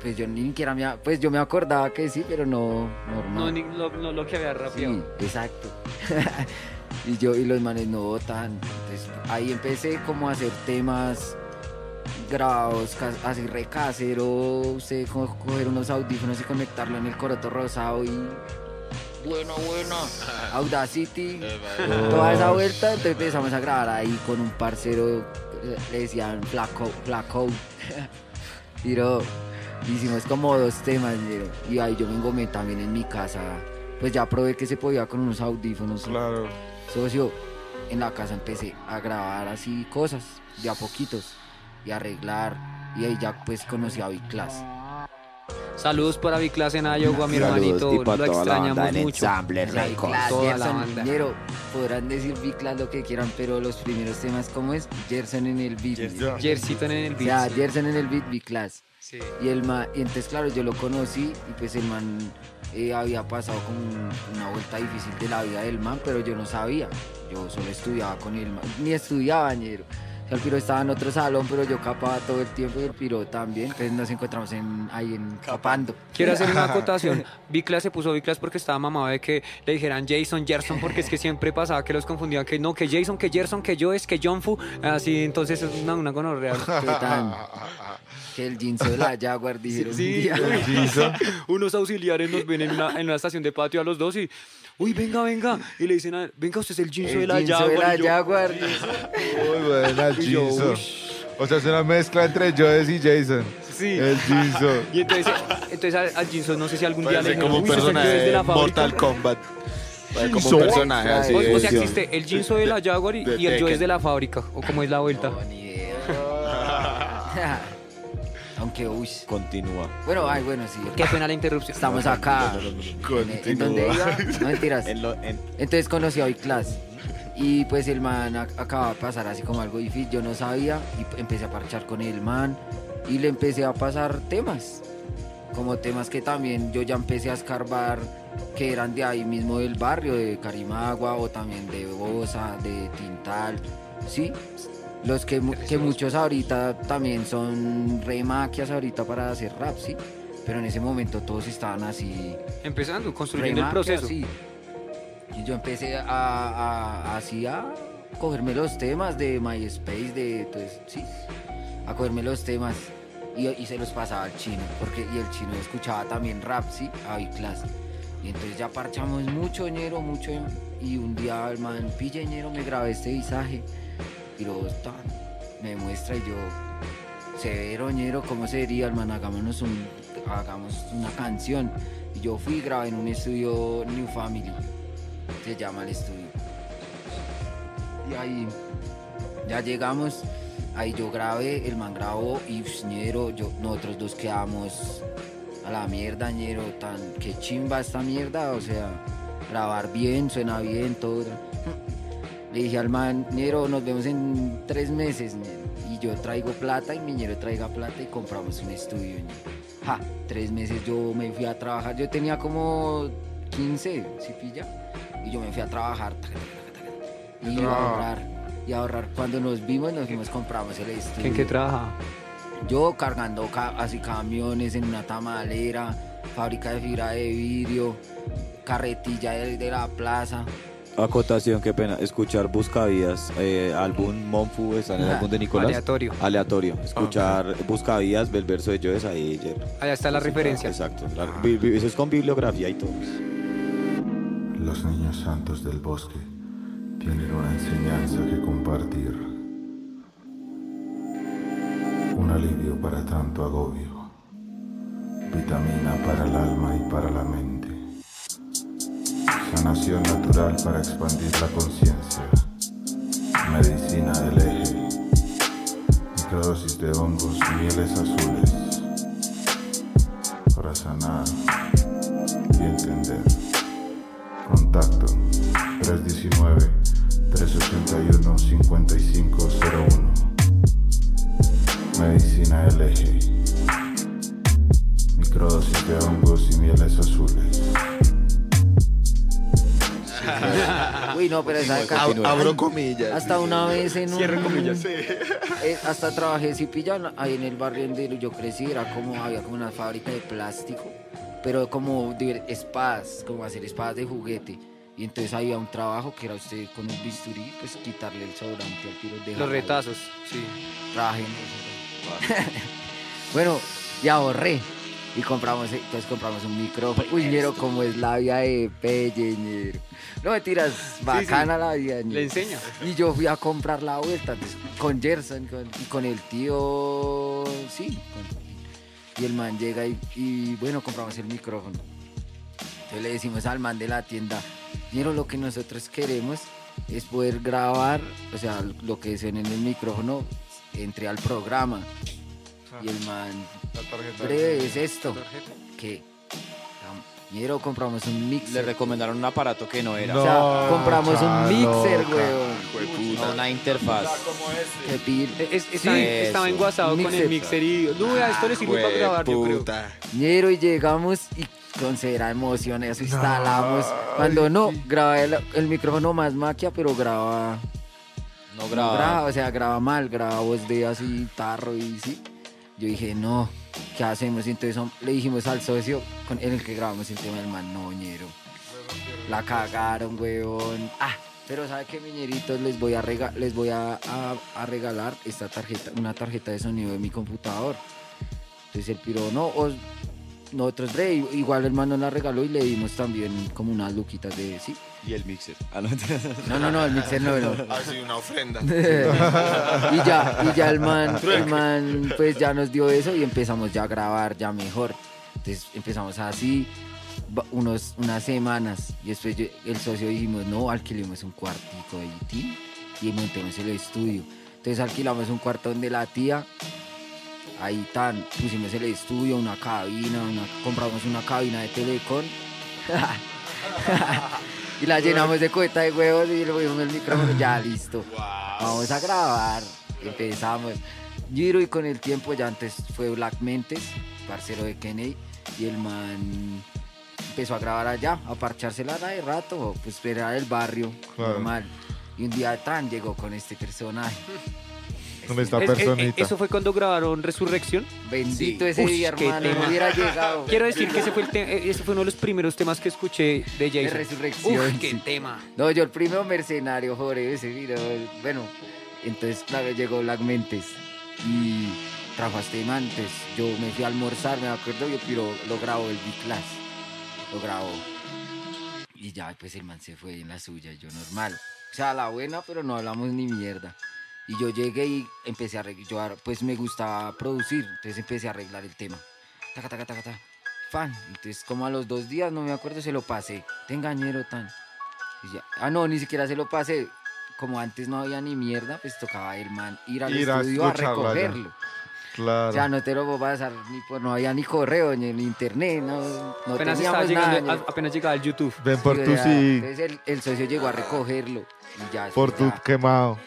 pues yo ni siquiera me, pues yo me acordaba que sí, pero no, normal. No, ni lo, no, lo que había rapeado. Sí, exacto. y yo y los manes no votan. Entonces ahí empecé como a hacer temas grabados, así re casero, usted co- coger unos audífonos y conectarlo en el coroto rosado y bueno, bueno, Audacity, toda esa vuelta, entonces empezamos a grabar ahí con un parcero, le decían Flaco, Flaco, pero hicimos como dos temas, y ahí yo me engomé también en mi casa, pues ya probé que se podía con unos audífonos, Claro. socio, en la casa empecé a grabar así cosas, de a poquitos, y arreglar, y ahí ya pues conocí a Big Class. Saludos para mi clase en Iowa, mi hermanito. y para Lo toda la banda extrañamos mucho. Ensamble Records. Class, toda la Gerson, banda. podrán decir Big Class lo que quieran, pero los primeros temas, ¿cómo es? Gerson en el beat. Ya. Jercito en el O beat. sea, sí. Gerson en el beat, Big Class. Sí. Y el man, y entonces claro, yo lo conocí y pues el man eh, había pasado con una vuelta difícil de la vida del man, pero yo no sabía. Yo solo estudiaba con el man, ni estudiaba, ñero. O sea, el piro estaba en otro salón, pero yo capaba todo el tiempo y el piro también. Entonces nos encontramos en, ahí en Capando. Quiero hacer una acotación. Vicla se puso Viclas porque estaba mamado de que le dijeran Jason, Gerson, porque es que siempre pasaba que los confundían que no, que Jason, que Gerson, que yo es, que John Fu. Así, entonces es una, una gonorrea. Que el jeans de la Jaguar dijeron Sí, día. unos auxiliares nos ven en una, en una estación de patio a los dos y, uy, venga, venga. Y le dicen, a él, venga, usted es el Jinso de la jeans de Jaguar. la Y yo, Jaguar. Muy buena, Y yo, Jinso. ush. O sea, es una mezcla entre Joes y Jason. Sí. El Jinso. Y entonces, entonces al, al Jinso no sé si algún día le Parece dijeron, como un "Uy, usted es el personaje de de la fábrica". Mortal Kombat. Parece Como un personaje así. O, sea, existe el Jinso de la Jaguar y, De y el Joes Tekken. de la fábrica. O como es la vuelta. No, ni idea. Aunque, uy. Continúa. Bueno, ay, bueno, sí. Qué pena la interrupción. Estamos acá. En, en donde iba. No mentiras. En lo- en- Entonces conocí a Class y pues el man ac- acaba de pasar así como algo difícil, yo no sabía y empecé a parchar con el man y le empecé a pasar temas, como temas que también yo ya empecé a escarbar que eran de ahí mismo del barrio, de Carimagua o también de Bosa, de Tintal, ¿sí? Los que, que muchos ahorita también son re maquias ahorita para hacer rap, ¿sí? Pero en ese momento todos estaban así Empezando, construyendo el proceso. así. Y yo empecé a, a- así a cogerme los temas de MySpace, de pues, sí, a cogerme los temas y, y se los pasaba al chino, porque y el chino escuchaba también rap, sí, a clase. Y entonces ya parchamos mucho ñero, mucho y un día el man pille ñero, me grabé este visaje y luego tan, me muestra y yo severo ñero, ¿cómo sería? El man, hagámonos un, hagamos una canción. Y yo fui y grabé en un estudio New Family. Se llama el estudio. Y ahí ya llegamos. Ahí yo grabé, el man grabó y ñero, yo, nosotros dos quedamos a la mierda, ñero, tan que chimba esta mierda, o sea, grabar bien, suena bien, todo. Le dije al man, ñero, nos vemos en tres meses. Y yo traigo plata y mi ñero traiga plata y compramos un estudio. Ja, tres meses yo me fui a trabajar, yo tenía como 15, si pilla? Y yo me fui a trabajar. Y a ahorrar, y a ahorrar. Cuando nos vimos, nos fuimos, compramos el estudio. ¿En qué trabaja? Yo cargando ca- así camiones en una tamalera, fábrica de fibra de vidrio, carretilla de, de la plaza. Acotación, qué pena. Escuchar Buscavías, eh, álbum Monfu, está en el álbum de Nicolás. Aleatorio. Aleatorio. Escuchar Buscavías, el verso de Joes ahí. Jer. Allá está la referencia. Exacto. La- bi- bi- eso es con bibliografía y todo. Los niños santos del bosque tienen una enseñanza que compartir. Un alivio para tanto agobio. Vitamina para el alma y para la mente. Sanación natural para expandir la conciencia. Medicina del eje. Microdosis de hongos y mieles azules. Para sanar y entender. Contacto 319-381-5501. Medicina del eje. Microdosis de hongos y mieles azules. Uy, no, pero esa Ab- Abro comillas. Hasta una vez en un... Cierre comillas. Eh, hasta trabajé si pillan ahí en el barrio donde yo crecí, era como, había como una fábrica de plástico, pero como de espadas, como hacer espadas de juguete. Y entonces había un trabajo que era usted con un bisturí, pues quitarle el sobrante al tiro de Los retazos, sí. Trabajé en eso. bueno, y ahorré. Y compramos, entonces compramos un micrófono. Uy, ñero, como es la vida de Pelle, ñero. No mentiras, bacana la vida, ñero. Le enseña. Y yo fui a comprar la vuelta entonces, con Gerson con, y con el tío. Sí. con- y el man llega y, y, bueno, compramos el micrófono. Entonces le decimos al man de la tienda: Mira, lo que nosotros queremos es poder grabar, o sea, lo que suena en el micrófono, entre al programa. Y el man, La tarjeta. breve, es esto. que Ñero, compramos un Le mixer. recomendaron un aparato que no era. o sea, No, compramos un mixer, weón. No, una interfaz. Que pil- Es- estaba, Sí. estaba enguasado con el mixer y. No, esto le sirve para grabar, yo creo. Puta. Ñero, y llegamos y con cera emoción, eso instalamos. Cuando no, graba el, el micrófono más maquia, pero graba, No no graba. graba, o sea, graba mal, graba voz de así, tarro y sí. Yo dije, no, ¿qué hacemos? Y entonces le dijimos al socio con el que grabamos el tema del manoñero. La cagaron, weón. Ah, pero ¿sabe qué, miñeritos? Les voy a, rega- les voy a, a- a regalar esta tarjeta, una tarjeta de sonido de mi computador. Entonces el piro, no, os- nosotros, bre, igual el man nos la regaló y le dimos también como unas luquitas de, sí. Y el mixer. Ah, no. No, no, no, el mixer no, no. Así una ofrenda. y ya, y ya el man, el man pues ya nos dio eso y empezamos ya a grabar ya mejor. Entonces empezamos así unos, unas semanas y después yo- el socio dijimos, no, alquilemos un cuartico de IT y montemos el estudio. Entonces alquilamos un cuarto donde la tía, ahí tan, pusimos el estudio, una cabina, una, compramos una cabina de telecom. y la llenamos de cueta de huevos y le pusimos el micrófono, ya listo. Vamos a grabar. Empezamos. Giro y con el tiempo ya antes fue Black Mentes, parcero de Kennedy, y el man empezó a grabar allá, a parchársela de rato, pues era el barrio, Claro. normal. Y un día tan llegó con este personaje. Con esta Es- es- personita. ¿Eso fue cuando grabaron Resurrección? Bendito Sí. ese Ush, día, hermano. No hubiera llegado. Quiero decir que ese fue, el eh, ese fue uno de los primeros temas que escuché de de Jason. resurrección. Uf, qué sí. tema. No, yo el primero mercenario, joder, ese video. Bueno, entonces, claro, llegó Black Mentes y trajo a este man. Entonces, yo me fui a almorzar, me acuerdo, yo pero lo grabó el B-Class. Lo grabó. Y ya, pues el man se fue en la suya, yo normal. O sea, la buena, pero no hablamos ni mierda. Y yo llegué y empecé a arreglar, pues me gustaba producir, entonces empecé a arreglar el tema. Taca, taca, taca, taca. Fan. Entonces, como a los dos días, no me acuerdo, se lo pasé. Te engañero tan. Y ya- Ah, no, ni siquiera se lo pasé. Como antes no había ni mierda, pues tocaba el man ir al Ir estudio a, recogerlo. Claro. O sea, no te lo puedo pasar ni no había ni correo, ni internet, no, no Apenas teníamos llegando, nada. a- apenas llegaba el YouTube. Ven por Sí, tu o sea, sí. Entonces el, el socio llegó a recogerlo y ya. Por tu ya quemado.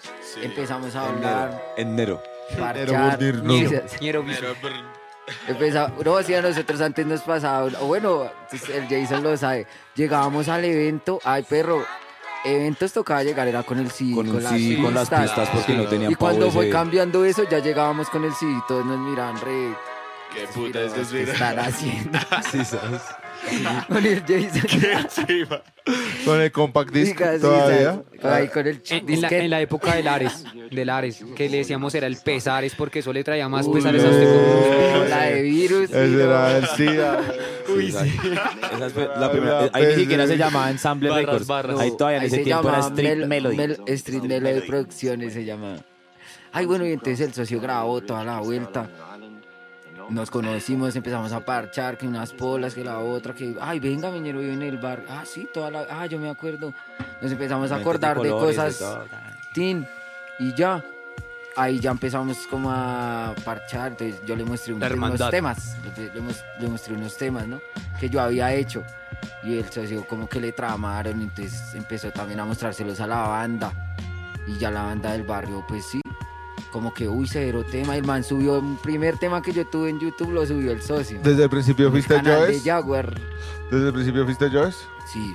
Empezamos a hablar, Enero. parchar. Ñero Viso. Empezaba, no, sí, a nosotros antes nos pasaba, o bueno, pues, el Jason lo sabe, llegábamos al evento, ay perro, eventos tocaba llegar, era con el CD, Con las CD, con las pistas, porque no tenían Y cuando fue USB. cambiando eso, ya llegábamos con el CD, todos nos miraban re... Qué "Estos puta es ¿qué están haciendo? Sí, ¿sabes? con el Jason. Con el compact disc Diga, sí, todavía. ¿sabes? Ahí con el En, en la, disquete. en la época del Ares, del Ares, que le decíamos era el Pesares porque eso le traía más pesares a usted. La de virus. Ese era el SIDA. Uy, sí. Esa fue la Ay, primera. Ahí ni siquiera se llamaba Ensemble Barras, Records. barras. Ahí todavía en Ahí ese se tiempo era llamaba Street Mel- Melody. Mel- Street Melody Producciones se llama. Ay, bueno, y entonces el socio grabó toda la vuelta. Nos conocimos, empezamos a parchar, que unas polas, que la otra, que, ay, venga, miñero, vive en el bar. Ah, sí, toda la, ah, yo me acuerdo. Nos empezamos a acordar de colores, cosas, tin, y ya. Ahí ya empezamos como a parchar, entonces yo le mostré un- unos temas, le, le mos- le mostré unos temas, ¿no? Que yo había hecho. Y el socio como que le tramaron, entonces empezó también a mostrárselos a la banda. Y ya la banda del barrio, pues sí, como que, uy, severo tema. El man subió un primer tema que yo tuve en YouTube, lo subió el socio. Desde el principio fuiste de Joyce. Jaguar. Desde el principio fuiste Joyce. Sí.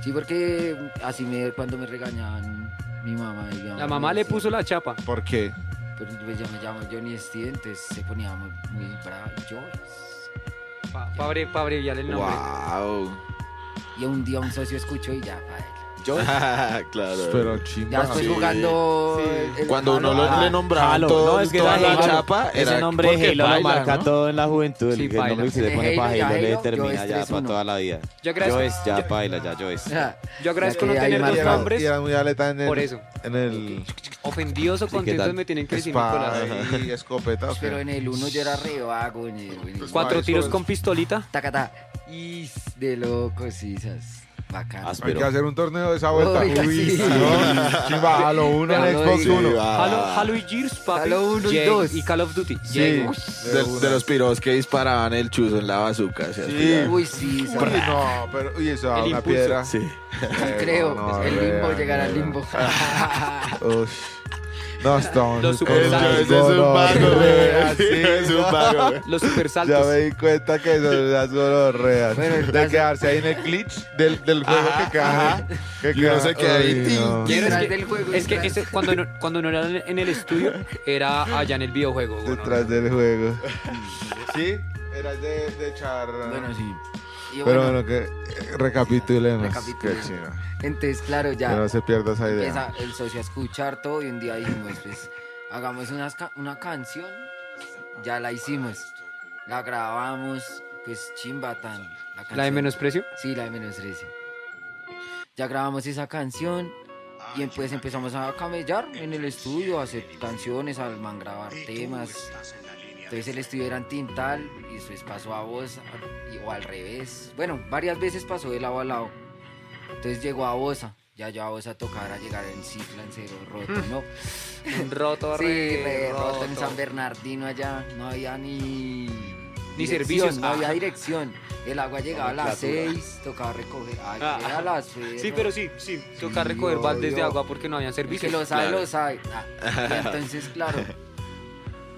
Sí, porque así me, cuando me regañaban mi mamá. y mi La mamá le puso la chapa. ¿Por qué? Pero pues, yo me llamo Johnny Steven, entonces se ponía muy, muy bravo. Joyce. Para abreviar el nombre. Wow. Y un día un socio escuchó y ya, pa' él. claro. Pero Ya chimba. después Sí. jugando. el- el Cuando uno lo- ah, le nombraban Halo, todo, no, es que toda era la Halo. chapa, Ese nombre Halo lo baila, marca ¿no? todo en la juventud. Sí, el nombre que se le pone para ya Halo le determina ya para 3-1. toda la vida. Yo agradezco, Joyce, ya yo- baila, ya Joyce. ah, yo agradezco Ya no tener dos nombres. y era muy aleta en el, Por eso. En el Ofendidos o Sí, ¿qué contentos me tienen que decir Nicolás. y escopetas. Pero en el uno yo era re vago, el- Cuatro tiros es- con pistolita. Tacata. Y de locos, isas. Bacán. Hay que hacer un torneo de esa vuelta. Oiga, sí. ¿no? Chimba, Halo 1 en Xbox y- 1. Halo, Halo y Gears, papi. Halo uno y Jay dos. Y Call of Duty. Sí. De De, una. de los piros que disparaban el chuzo en la bazooka. ¿se Sí. Uy, sí, Uy, no, pero uy, eso una impulso. piedra. Sí. Eh, creo. no, no, el limbo, llegar al limbo. Uy. No, estamos Los super saltos. Ese es un vago, güey. sí, Es un ¿no? vago, güey. Los super Ya saltos. me di cuenta que son las el de quedarse ahí en el glitch del, del juego Ajá, que ajá. Que Y uno se queda ahí, no. Es que, del juego, es que detrás. ese- cuando, no, cuando no era en el estudio, era allá en el videojuego. güey, ¿no? Detrás del juego. Sí, era de, de echar. Bueno, sí. Y Pero bueno, bueno, que recapitulemos. Entonces, claro, Que ya no se pierda esa idea. empieza el socio a escuchar todo y un día dijimos, pues, hagamos unas ca- una canción. Ya la hicimos. La grabamos, pues, chimba tan. La de canción. menosprecio. Sí, la de menos 13. Ya grabamos esa canción y pues empezamos a camellar en el estudio, a hacer canciones, al man grabar temas. Entonces el estudio era en Tintal y después pasó a voz a- y- o al revés. Bueno, varias veces pasó de lado a lado. Entonces llegó a Bosa. Ya yo a Bosa tocar a llegar en cicla, en cero roto, ¿no? Un roto, Sí, re re roto en roto. San Bernardino allá. No había ni... Ni servicios, No ah. había dirección. El agua llegaba a las Nomenclatura. 6, tocaba recoger. Ay, Ah, era a las perro. Sí, pero sí, sí. Toca Sí, recoger baldes de agua porque no que servicios. sabe, Claro. Ah, entonces, claro,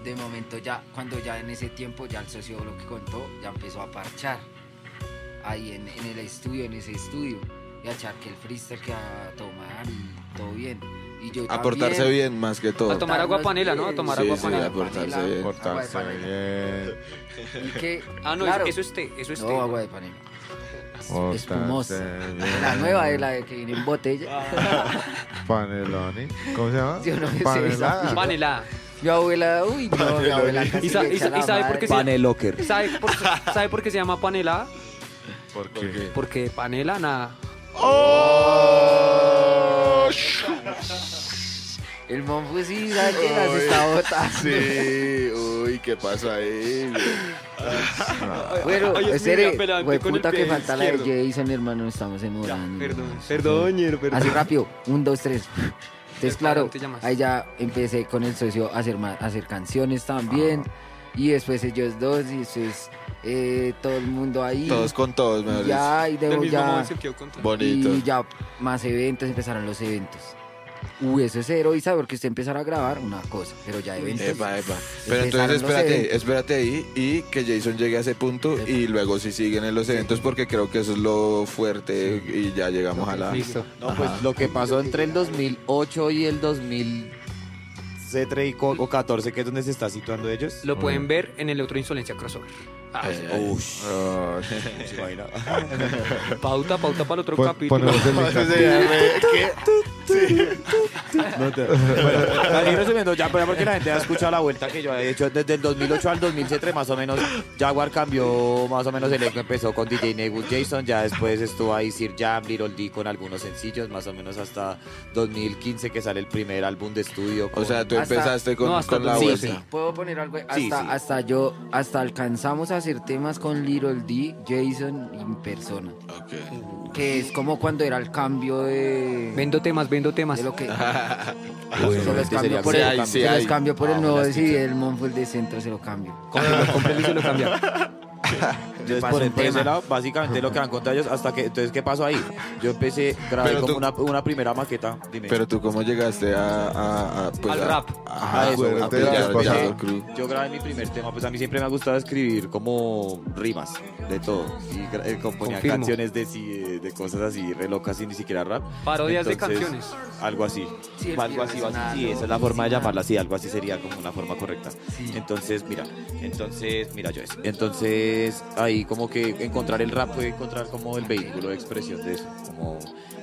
de momento ya, cuando ya en ese tiempo ya el socio lo que contó, ya empezó a parchar. Ahí en, en el estudio, en ese estudio. Y a echar que el freestyle, que a tomar y todo bien. Y yo A portarse bien más que todo. A tomar agua panela, ¿no? A tomar Sí, agua sí, panela. a portarse Panela. bien. Portarse bien. Y que, Ah, no, claro, eso, es té, eso es té. no, agua de panela. Portarse Espumosa. bien. La nueva de la de que viene en botella. Paneloni. ¿Cómo se llama? Yo no sé Panelada. esa- Panela. Mi abuela, uy, no, mi abuela casi ¿Y, sa- le y echa sa- la y sabe por madre. qué se Panelocker. ¿Sabe por, ¿Sabe por qué se llama panela? ¿Por qué? Porque panela nada. El monfu sí, sabe que las está botando. Sí, uy, ¿qué pasa ahí? Bueno, Ay, espere, güey, con el puta que pie falta la de izquierdo. Jason, hermano, estamos enamorando. Perdón, perdón, ñero, perdón. Así rápido, un, dos, tres. Entonces, claro, ahí ya empecé con el socio a hacer, a hacer canciones también. Y después ellos dos, y después eh, todo el mundo ahí. Todos con todos, dicho. ya, y modo ya. Y ya más eventos, empezaron los eventos. Uy, eso es cero, Isa, porque usted empezar a grabar una cosa, pero ya eventos. Epa, epa. Pero entonces espérate, eventos. espérate ahí y que Jason llegue a ese punto y luego si siguen en los eventos porque creo que eso es lo fuerte y ya llegamos a la... Listo. No, pues lo que pasó entre el 2008 y el 2013 y co- o 14, que es donde se está situando ellos. Lo pueden ver en el otro Insolencia Crossover. Ah, Ay, ay. Se imagina. pauta, pauta para el otro pon- capítulo. ¿qué? No te- bueno, así resumiendo, ya pero porque la gente ha escuchado la vuelta que yo he hecho desde el 2008 al 2007 más o menos Jaguar cambió más o menos el elenco empezó con DJ Negus Jason ya después estuvo ahí Sir Jam Little D con algunos sencillos más o menos hasta 2015 que sale el primer álbum de estudio O con- sea, tú Hasta- empezaste con, no, hasta con la sí, vuelta. sí. ¿Puedo poner algo? Hasta, Sí, sí. hasta yo, hasta alcanzamos a hacer temas con Little D, Jason y en persona. Ok. Que es como cuando era el cambio de... Vendo temas, vendo temas. de lo que... Bueno, se los cambio por sí el, sí se los hay. cambio por Ah, el nuevo, sí, el Monfort de centro se lo cambio. Cómprelo, cómprelo y se lo cambia. Entonces, por, por ese lado, básicamente lo que han contado ellos, hasta que, entonces, ¿qué pasó ahí? Yo empecé, grabé Pero como tú- una, una primera maqueta, dime. Pero tú cómo llegaste a... a- a, pues, Al a- rap. A eso, a pillar, crew. Yo grabé mi primer tema, pues a mí siempre me ha gustado escribir como rimas de todo. Y eh, componía Confirmo. canciones de, sí, eh, de cosas así, re locas y ni siquiera rap. Parodias de Entonces, canciones. Algo así. Sí, algo así, sí, esa es la forma de llamarla así, algo así sería como una forma correcta. Entonces, mira, entonces, mira yo eso. Entonces, ahí como que encontrar el rap fue encontrar como el vehículo de expresión de eso, como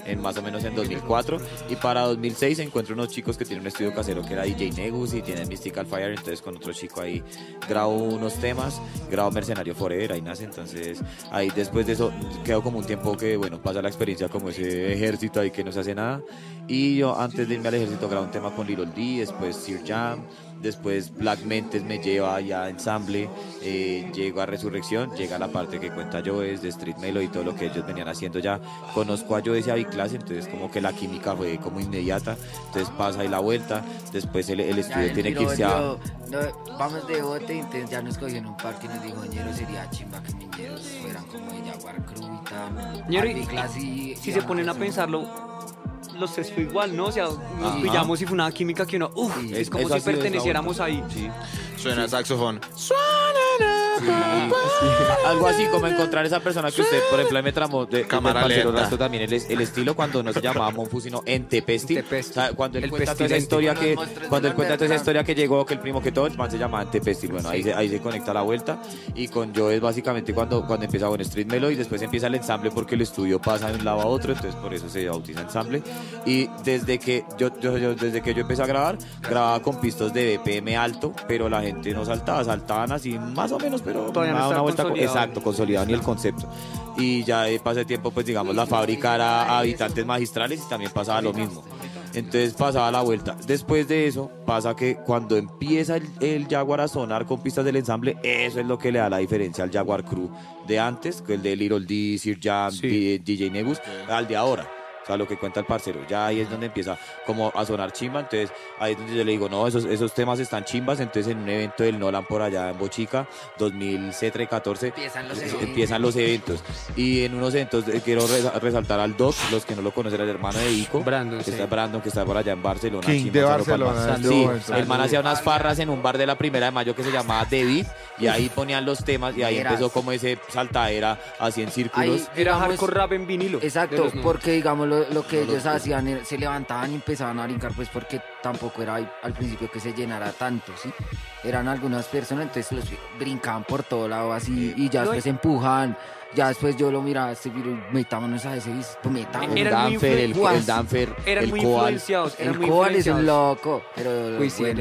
en más o menos en 2004 y para 2006 encuentro unos chicos que tienen un estudio casero que era DJ Negus y tienen Mystical Fire entonces con otro chico ahí grabo unos temas grabo Mercenario Forever ahí nace entonces ahí después de eso quedó como un tiempo que bueno pasa la experiencia como ese ejército ahí que no se hace nada. Y yo antes de irme al ejército grabo un tema con Little D después Sir Jam Después Black Mentes me lleva ya a ensamble, eh, llego a Resurrección, llega la parte que cuenta Joes de Street Melody y todo lo que ellos venían haciendo ya. Conozco a Joes y a Biclase, entonces como que la química fue como inmediata, entonces pasa ahí la vuelta, después el, el Ya estudio él tiene que miró, irse a... no, vamos de bote, entonces ya nos cogió en un parque y nos dijo, ñero, sería chimba que miñeros fueran como de Jaguar Crew y tal. Ñero, y- y- Si y se ponen a Amazon". pensarlo, los tres fue igual, ¿no? O sea, nos Ajá. pillamos y fue una química que uno, uff, Sí, es como si perteneciéramos ahí. Sí. Suena saxofón. Algo así como encontrar esa persona que usted, por ejemplo, me tramó de Cámara también el, el estilo cuando no se llamaba Monfu, sino Entepesti. Entepesti. O sea, cuando él El cuenta toda esa historia que, cuando él cuenta toda esa historia que llegó, que el primo que todo, el man se llamaba Entepesti. Bueno, ahí, se, ahí se conecta la vuelta. Y con Joe es básicamente cuando, cuando empieza con Street Melo y después empieza el ensamble porque el estudio pasa de un lado a otro, entonces por eso se bautiza ensamble. Y desde que yo, yo, yo- desde que yo empecé a grabar, grababa con pistos de BPM alto, pero la gente no saltaba, saltaban así más o menos, pero Todavía no una, vuelta consolidado. exacto, consolidado ni el concepto. Y ya de paso de tiempo, pues digamos, la fábrica era a habitantes magistrales y también pasaba lo mismo. Entonces pasaba la vuelta. Después de eso, pasa que cuando empieza el, el Jaguar a sonar con pistas del ensamble, eso es lo que le da la diferencia al Jaguar Crew de antes, que el de Little D, Sir Jam, Sí. DJ Negus, al de ahora. O sea, lo que cuenta el parcero. Ya ahí es donde empieza como a sonar chimba. Entonces, ahí es donde yo le digo, no, esos, esos temas están chimbas. Entonces, en un evento del Nolan por allá en Bochica, 2014, Empiezan los eh, eventos. empiezan los eventos. Y en unos eventos eh, quiero resa- resaltar al Doc, los que no lo conocen, el hermano de Ico. Brandon, que sí. está Brandon, que está por allá en Barcelona. King chimba, de Palma. Barcelona, Sí, momento. el man hacía unas farras en un bar de la primera de mayo que se llamaba David. Y ahí ponían los temas y ahí empezó como ese saltadera así en círculos. Ahí, Era hardcore rap en vinilo. Exacto, los 90. porque digamos lo, lo que ellos hacían, era- se levantaban y empezaban a brincar, pues porque tampoco era al principio que se llenara tanto, ¿sí? Eran algunas personas, entonces los brincaban por todo lado así y ya después empujaban, ya después yo lo miraba, este virus, metámonos a ese, pues metámonos. el Eran Danfer, el, el Danfer, Eran el muy Coal. influenciados. Eran El muy Coal es un loco, pero Uy, sí, el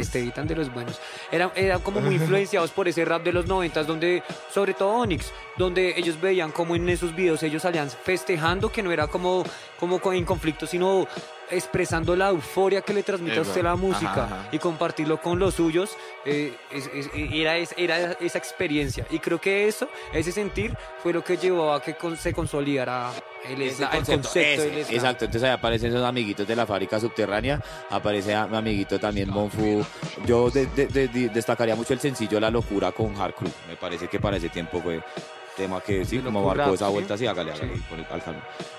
de los buenos. Eran era como muy influenciados por ese rap de los noventas, donde, sobre todo Onyx, donde ellos veían como en esos videos ellos salían festejando, que no era como, como co- en conflicto, sino expresando la euforia que le transmite a usted la música Ajá, ajá. y compartirlo con los suyos, eh, es- es- era, es- era esa experiencia. Y creo que eso, ese sentir, fue lo que llevó a que con- se consolidara el, concepto, del exacto, entonces ahí aparecen esos amiguitos de la fábrica subterránea, aparece a mi amiguito también Monfu. Yo de- de- de- de- destacaría mucho el sencillo La Locura con Hard Crew. Me parece que para ese tiempo fue tema que sí, como marcó esa ¿sí? vuelta así, hágale, hágale, Sí. el- al.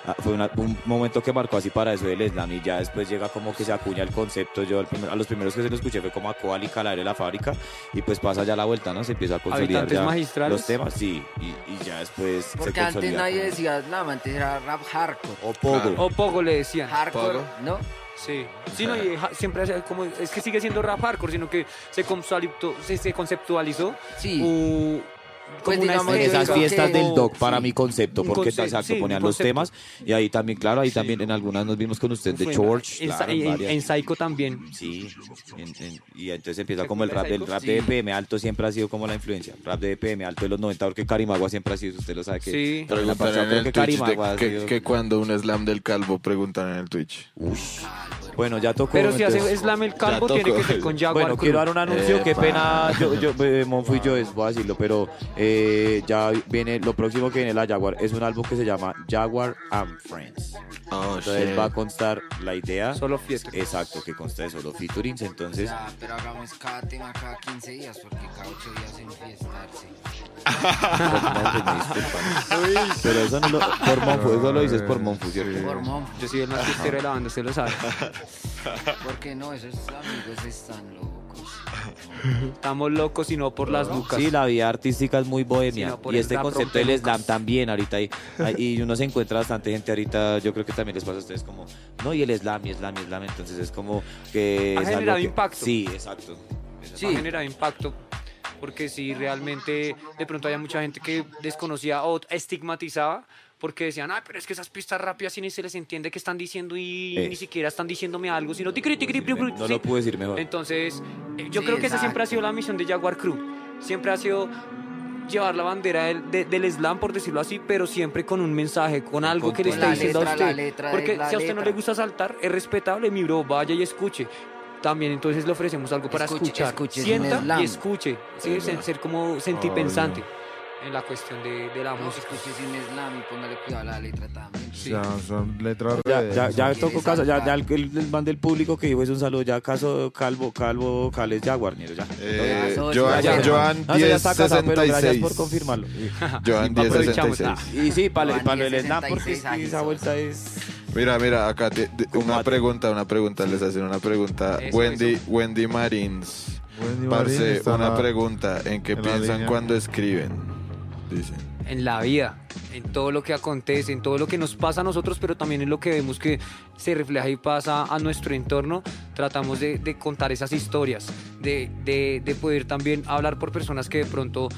Ah, fue una- un momento que marcó así para eso del slam y ya después llega como que se acuña el concepto. Yo al primer- a los primeros que se lo escuché fue como a Coal y Calare de la fábrica y pues pasa ya la vuelta, ¿no? Se empieza a consolidar ya magistrales. los temas, sí, y, y ya después se porque antes consolida nadie como- decía slam, antes era rap hardcore. O Pogo. O Pogo le decían. Hardcore, Pogo. ¿no? Sí, sí no, y siempre hace como, es que sigue siendo rap hardcore, sino que se, conceptu- se, se conceptualizó Sí. uh, Pues como una digamos en esas fiestas que- del doc para sí. mi concepto, porque conce- exacto, sí, ponían los concepto. temas y ahí también, claro, ahí también en algunas nos vimos con usted de George, en, claro, en- en Psycho también. Sí, en- en- y entonces empieza ¿Se como el rap Psycho? rap Sí. de EPM alto siempre ha sido como la influencia, rap de EPM alto de los 90, porque Karimagua siempre ha sido, usted lo sabe que Sí. La pasada creo el que Karimagua que, sido- que cuando un slam del calvo preguntan en el Twitch. Bueno, ya tocó. Pero si hace slam el calvo, tiene que ser con Jaguar. Bueno, quiero dar un anuncio, qué pena, yo, yo, eh, y yo, es- voy a decirlo, pero eh, ya viene, lo próximo que viene la Jaguar es un álbum que se llama Jaguar and Friends. Oh, Entonces shit. va a constar la idea. Solo fiesta. Exacto, que consta de solo featurings, entonces... Ya, pero hagamos cada tema cada 15 días, porque cada 8 días enfiestarse. no, pues, me disculpan. Pero eso no lo... Por Monfu, eso lo dices por Monfu, ¿cierto? Por Monf, Yo soy el más fiestero de la banda, usted lo sabe. porque no, esos amigos están locos. Estamos locos y no por las lucas. Sí, la vida artística es muy bohemia. Y este concepto del slam también ahorita. Y, y uno se encuentra bastante gente ahorita. Yo creo que también les pasa a ustedes como, no, y el slam, y slam, y slam. Entonces es como que. Ha generado que- impacto. Sí, exacto. sí. ha generado impacto. Porque si realmente de pronto había mucha gente que desconocía o estigmatizaba porque decían, ah, pero es que esas pistas rápidas y ni se les entiende qué están diciendo y Eh. ni siquiera están diciéndome algo, sino ticri, ticri, pri, pri, No sí. lo pude decir mejor. Entonces, eh, yo Sí, creo que esa siempre ha exacto. sido la misión de Jaguar Crew. Siempre ha sido llevar la bandera del, de- del slam, por decirlo así, pero siempre con un mensaje, con algo que le Con está diciendo letra, a usted. la letra Porque la si a usted no letra. le gusta saltar, es respetable, mi bro, vaya y escuche. También entonces le ofrecemos algo para Escuche, escuchar. escuche, es Sienta slam. y escuche. Sí, Es ser, ser como sentir Ay, pensante en la cuestión de, de la No, música. escuche sin slam y póngale cuidado a la letra también. O sea, son letras Ya, re- ya, ya tocó caso, ya, ya el, el, el man del público que dijo es un saludo, ya caso Calvo, Calvo, Cales Jaguar, Nero, ya. Eh, Ya, Joan, ya, ya. Joan No, eso ya está casado, pero gracias 1066. por confirmarlo. Joan Aprovechamos. 1066. Y sí, para, Joan para lo del slam, porque 16 es que años, esa vuelta es... Mira, mira, acá te- te- una pregunta, una pregunta, les hacen una pregunta. Eso, Wendy, eso. Wendy Marins. Wendy Parce, está una en la- pregunta. ¿En qué en piensan cuando escriben? Dicen. en la vida, en todo lo que acontece, en todo lo que nos pasa a nosotros, pero también en lo que vemos que se refleja y pasa a nuestro entorno, tratamos de, de contar esas historias, de, de- de poder también hablar por personas que de pronto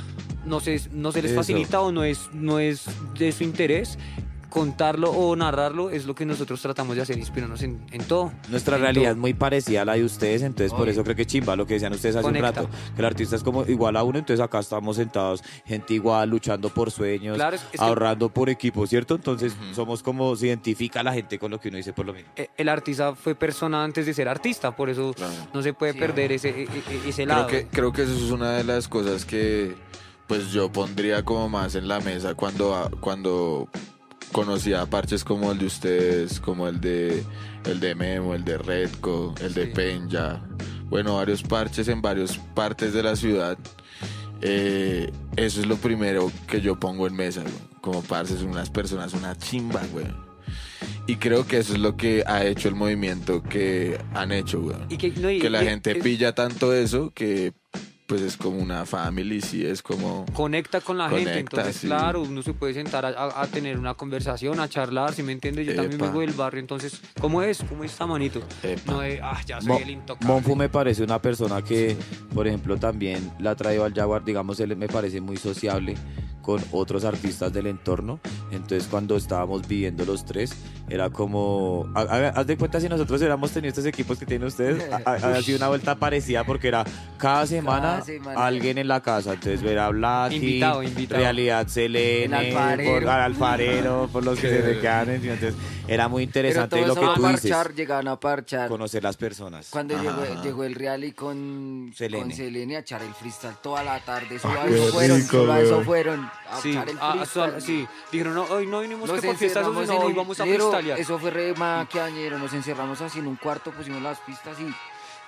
no se, no se les Eso. facilita o no es, no es de su interés. Contarlo o narrarlo es lo que nosotros tratamos de hacer, inspirarnos en, en todo. Nuestra en realidad es muy parecida a la de ustedes, entonces por eso creo que chimba lo que decían ustedes hace Conecta. un rato, que el artista es como igual a uno, entonces acá estamos sentados, gente igual, luchando por sueños, Claro, es- es que- ahorrando por equipo, ¿cierto? Entonces somos como, se identifica la gente con lo que uno dice por lo mismo. Eh, El artista fue persona antes de ser artista, por eso Claro. no se puede Sí, perder ese, e- e- ese lado. Creo que, creo que eso es una de las cosas que pues yo pondría como más en la mesa cuando, cuando conocía parches como el de ustedes, como el de el de Memo, el de Redco, el de. Penja, bueno, varios parches en varias partes de la ciudad. Eh, eso es lo primero que yo pongo en mesa, güey. como parches, unas personas, una chimba, güey. Y creo que eso es lo que ha hecho el movimiento que han hecho, güey Y que, no, y- que la y- gente es- pilla tanto eso que pues es como una family, sí, es como... conecta con la gente, Conecta, entonces sí. claro, uno se puede sentar a, a- a tener una conversación, a charlar, si me entiendes, yo también Epa. vengo del barrio, entonces, ¿cómo es? ¿Cómo está, manito? Epa. No de, ah, ya soy Mo- el intocable. Monfu me parece una persona que, por ejemplo, también la ha traído al Jaguar, digamos, él me parece muy sociable con otros artistas del entorno. Entonces, cuando estábamos viviendo los tres, era como. ha- ha- Haz de cuenta si nosotros hubiéramos tenido estos equipos que tienen ustedes, ha- ha- había sido una vuelta parecida porque era cada semana, semana. alguien en la casa. Entonces, ver a Blacky, Invitado, invitado. Realidad Selene, El alfarero. por, al alfarero, por los que se me quedan. Entonces, era muy Pero interesante todos lo que a tú parchar, dices. llegaban a parchar. Conocer las personas. Cuando llegó, llegó el Real y con Selene. con Selene a echar el freestyle toda la tarde. Solo a qué eso fueron, rico, solo a eso fueron. A Sí, echar el ah, freestyle. so- sí, dijeron, no, hoy no vinimos Nos que por fiestas, encerramos no, en hoy vamos a freestylear. Eso fue re maquiañero. Nos encerramos así en un cuarto, pusimos las pistas y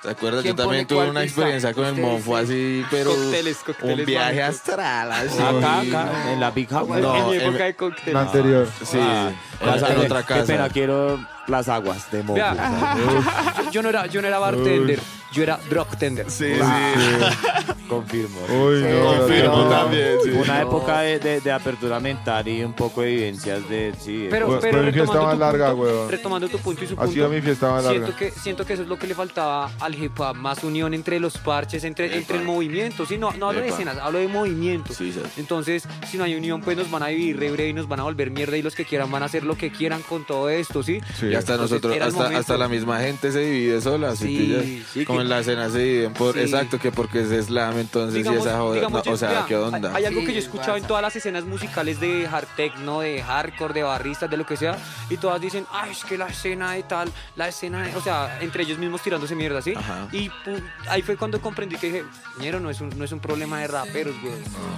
¿Te acuerdas? Yo ¿Quién también tuve una pista? experiencia con el Monfo sí. así, pero Cócteles, cócteles, un viaje astral así. Acá, acá, en la Big House. No, en mi época de cóctel. La anterior. Sí, Ah, en, otra Qué pena, casa. quiero las aguas de yo, yo no era, yo no era bartender, yo era drug tender. Sí, Confirmo. Uy, no, Confirmo no. también, sí. Una época de, de- de apertura mental y un poco de vivencias de... Sí, Pero, pero mi fiesta más larga, weón. retomando tu punto y su Ha punto, sido mi fiesta más larga. siento que, siento que eso es lo que le faltaba al hip hop, más unión entre los parches, entre, entre el movimiento. Sí, no, no hablo de escenas, hablo de movimiento. Sí, sí. Entonces, si no hay unión, pues nos van a vivir re breve y nos van a volver mierda y los que quieran van a hacer lo que quieran con todo esto, ¿sí? Sí. Y hasta Entonces, nosotros, hasta, hasta la misma gente se divide sola, ¿sí Sí, sí, Como en la escena se dividen por, Sí. exacto, que porque es slam, entonces Digamos- y esa joda, digamos, no, yo- o sea, ¿qué onda? Hay, hay algo Sí, que yo he escuchado en todas las escenas musicales de hard techno, de hardcore, de barristas, de lo que sea, y todas dicen, ay, es que la escena de tal, la escena de... O sea, entre ellos mismos tirándose mierda, ¿sí? Ajá. Y ahí fue cuando comprendí que dije, ñero, no es un, no es un problema de raperos, güey.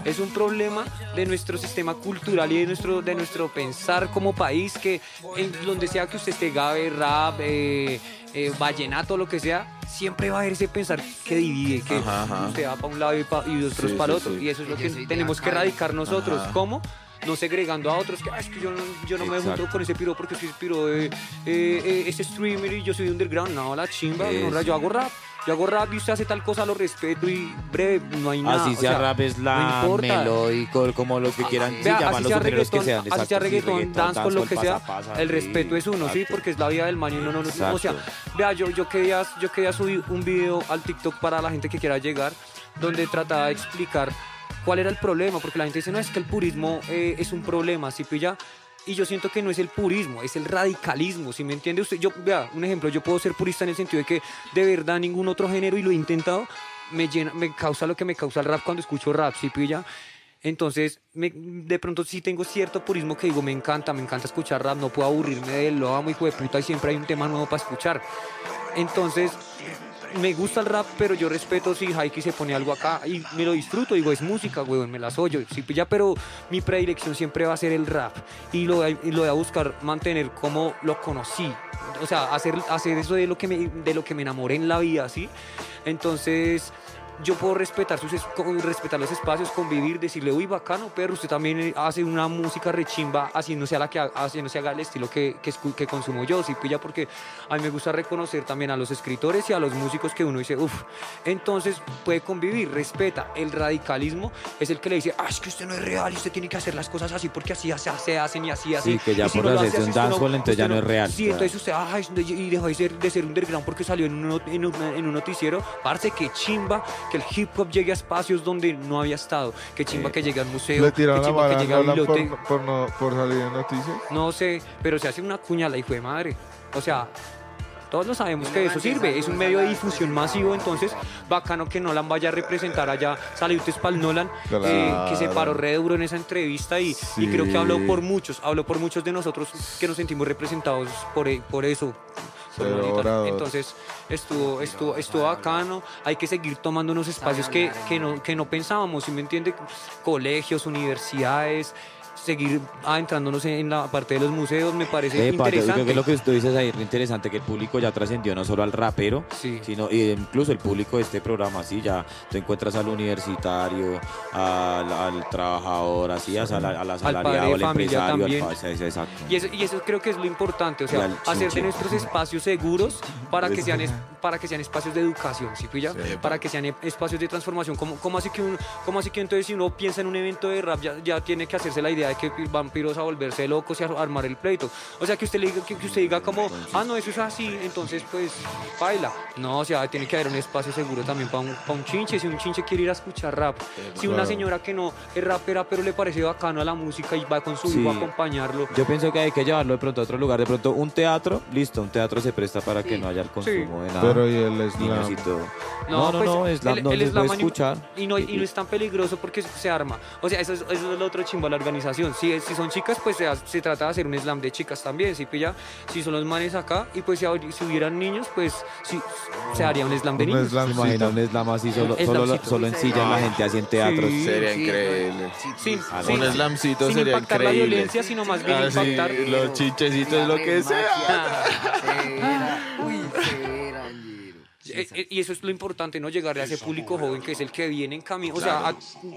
Es un problema de nuestro sistema cultural y de nuestro, de nuestro pensar como país, que en donde sea que usted esté gabe, rap, eh, eh, vallenato, lo que sea, siempre va a haber ese pensar que divide, que Ajá, ajá. usted va para un lado y, pa- y otros Sí, para sí, otro. sí. Y eso es lo Que tenemos que erradicar nosotros. Ajá. ¿Cómo? No segregando a otros, que "Ah, es que yo no, yo no me junto con ese piro porque soy piro de eh, eh, ese streamer y yo soy de underground. No, la chimba, no, yo hago rap. Yo hago rap y usted hace tal cosa, lo respeto y breve, no hay nada. Así o sea, sea, rap, slam, no melódico, como los que quieran. Vea, así sea reggaetón, que sean. así sea sí, reggaetón, dance, con lo que sea, pasa, el sí, respeto es uno, sí, porque es la vida del man y uno no, no, Exacto. o sea, vea, yo, yo quería, yo quería subir un video al TikTok para la gente que quiera llegar, donde trataba de explicar cuál era el problema, porque la gente dice, no, es que el purismo eh, es un problema, ¿sí pilla? Y yo siento que no es el purismo, es el radicalismo, ¿sí me entiende usted? Yo, vea, un ejemplo, yo puedo ser purista en el sentido de que de verdad ningún otro género, y lo he intentado, me llena, me causa lo que me causa el rap cuando escucho rap, ¿sí pilla? Entonces, me- de pronto sí tengo cierto purismo que digo, me encanta, me encanta escuchar rap, no puedo aburrirme de él, lo amo, hijo de puta, y siempre hay un tema nuevo para escuchar. Entonces, me gusta el rap, pero yo respeto si Haiki se pone algo acá y me lo disfruto, digo, es música, weón, me la soy yo, sí, pilla, pero mi predilección siempre va a ser el rap. Y lo, lo voy a buscar mantener como lo conocí, o sea, hacer, hacer eso de lo, que me, de lo que me enamoré en la vida, ¿sí? Entonces, yo puedo respetar, sus, respetar los espacios, convivir, decirle, uy, bacano, perro, usted también eh, hace una música rechimba, así no sea la que así no se haga el estilo que, que, que consumo yo, sí, pilla, porque a mí me gusta reconocer también a los escritores y a los músicos que uno dice, uff, entonces puede convivir, respeta. El radicalismo es el que le dice, ah, es que usted no es real y usted tiene que hacer las cosas así porque así se, se hacen y así, así. Sí, que ya Y si por no así, usted dancehall, entonces usted ya no es real. Sí, entonces usted, ah, y dejó de ser, de ser underground porque salió en un, en un, en un noticiero. Parece que chimba que el hip hop llegue a espacios donde no había estado. Que chimba que llegue al museo. Le que chimba que llegue a biblioteca. por, por, no, por salir en noticias. No sé, pero se hace una cuña la hijo de madre. O sea, todos lo sabemos que eso sirve. Es un medio de difusión masivo, entonces bacano que Nolan vaya a representar allá. Salutes para el Nolan, eh, que se paró re duro en esa entrevista y, y creo que habló por muchos, habló por muchos de nosotros que nos sentimos representados por, e- por eso. Entonces estuvo, estuvo, estuvo bacano. Hay que seguir tomando unos espacios que, que, no, que no pensábamos, si me entiende? Colegios, universidades, seguir adentrándonos en la parte de los museos, me parece Epa, yo creo interesante. que lo que tú dices ahí es re interesante que el público ya trascendió no solo al rapero, Sí. sino y incluso el público de este programa, así ya tú encuentras al universitario, al, al trabajador, así, a sala- al al empresario, al también. exacto. Y eso, y eso creo que es lo importante, o sea, al hacer de nuestros espacios seguros para que sean, para que sean espacios de educación, ¿sí pilla? Para que sean e- espacios de transformación. ¿Cómo, cómo así que cómo así que entonces si uno piensa en un evento de rap ya, ya tiene que hacerse la idea de que vampiros a volverse locos y a armar el pleito? O sea, que usted le diga, que, que usted diga como, ah, no, eso es así, entonces pues, baila. No, o sea, tiene que haber un espacio seguro también para un, para un chinche, si un chinche quiere ir a escuchar rap. Si una señora que no es rapera, pero le parece bacano a la música y va con su hijo a acompañarlo. Yo pienso que hay que llevarlo de pronto a otro lugar, de pronto un teatro, listo, un teatro se presta para que no haya el consumo de nada. Pero y el slam. y todo. No, no, no, pues, slam no escuchar. Y no, y no es tan peligroso porque se arma. O sea, eso es, eso es lo otro chimba la organización. Si, es- si son chicas, pues se, se trata de hacer un slam de chicas también, ¿sí pilla? Si son los manes acá, y pues si, si hubieran niños, pues sí, se haría un slam de Un niños. ¿Se slamcito. imagina un slam así solo, Un solo, solo en silla en la gente así en teatros? Sí. Sería Sí, increíble. Sin, Ah, Un slamcito sin sería impactar increíble. la violencia, sino más bien Ah, sí, impactar. los chichecitos, lo que sea. Uy. Eh, eh, Y eso es lo importante, ¿no? Llegarle a ese público joven que es el que viene en camino, o sea, a,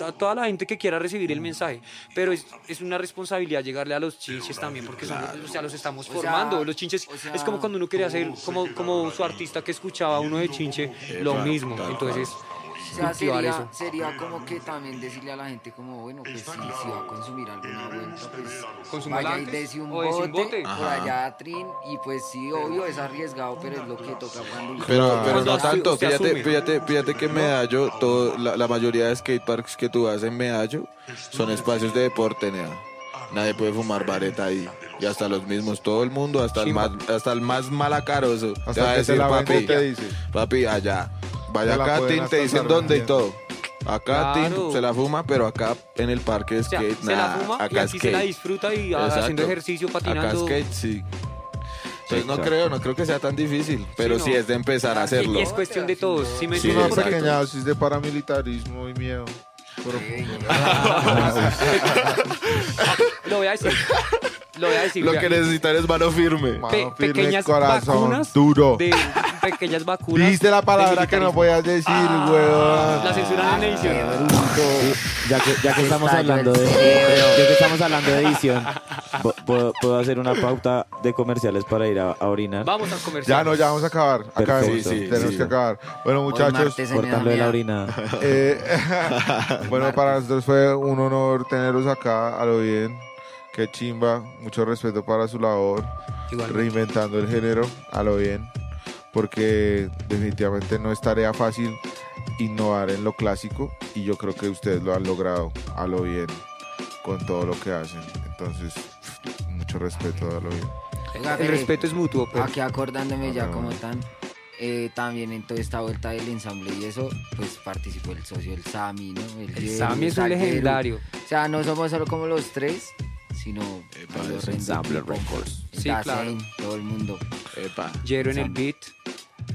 a toda la gente que quiera recibir el mensaje, pero es, es una responsabilidad llegarle a los chinches también, porque son, o sea, los estamos sea, formando, los chinches, o sea- es como cuando uno quería hacer, como, como su artista que escuchaba a uno de chinche, lo mismo, entonces, O sea, cultivar sería, eso. sería como que también decirle a la gente como, bueno, pues si, si va a consumir alguna vuelta, pues Consúmala vaya y dese un bote, un bote. por allá a Trin y pues sí, obvio, es arriesgado, pero es lo que toca cuando... Pero, pero no tanto, fíjate, fíjate, fíjate que en Medallo, todo, la, la mayoría de skateparks que tú vas en Medallo son espacios de deporte, nea. Nadie puede fumar vareta ahí. Y hasta los mismos, todo el mundo, hasta el más, hasta el más malacaroso. Hasta te va a decir, papi, te dice. papi, allá. Vaya acá, hasta te dicen dónde y todo. Acá, Claro. Tin, se la fuma, pero acá en el parque de o sea, skate, se la nada, fuma y acá aquí se la disfruta y ah, Exacto. haciendo ejercicio, patinando. Acá skate, sí. Entonces no creo, no creo que sea tan difícil, pero no. sí es de empezar a Y- hacerlo. Y es cuestión de todos, ¿sí me Sí, Es una pequeña dosis de paramilitarismo y miedo. Pero- Lo voy a decir. Lo voy a decir. Lo que necesitan es mano firme. Mano Pe- firme, pequeñas corazón vacunas duro. de pequeñas vacunas. Dijiste la palabra que no podías decir, weón. La censuran en edición. Ya que, ya que estamos hablando de, ya que estamos hablando de edición, puedo, puedo hacer una pauta de comerciales para ir a, a orinar. Vamos al comercial. Ya no, ya vamos a acabar. Acabemos. Sí, sí, Tenemos sí. que acabar. Bueno, muchachos. Cortando de la orina. eh, bueno, para nosotros fue un honor tenerlos acá a lo bien. Qué chimba. Mucho respeto para su labor. Igualmente. Reinventando el género a lo bien. Porque definitivamente no es tarea fácil innovar en lo clásico. Y yo creo que ustedes lo han logrado a lo bien con todo lo que hacen. Entonces, mucho respeto a lo bien. El que- respeto es mutuo, pero Aquí acordándome ya No. como tan, eh, también en toda esta vuelta del ensamble y eso, pues participó el socio, el Sami, ¿no? el Jerry, Sammy es un legendario. O sea, no somos solo como los tres, sino Epa, los Ensamble Records. Sí, claro. todo el mundo. Epa. Jero en el beat.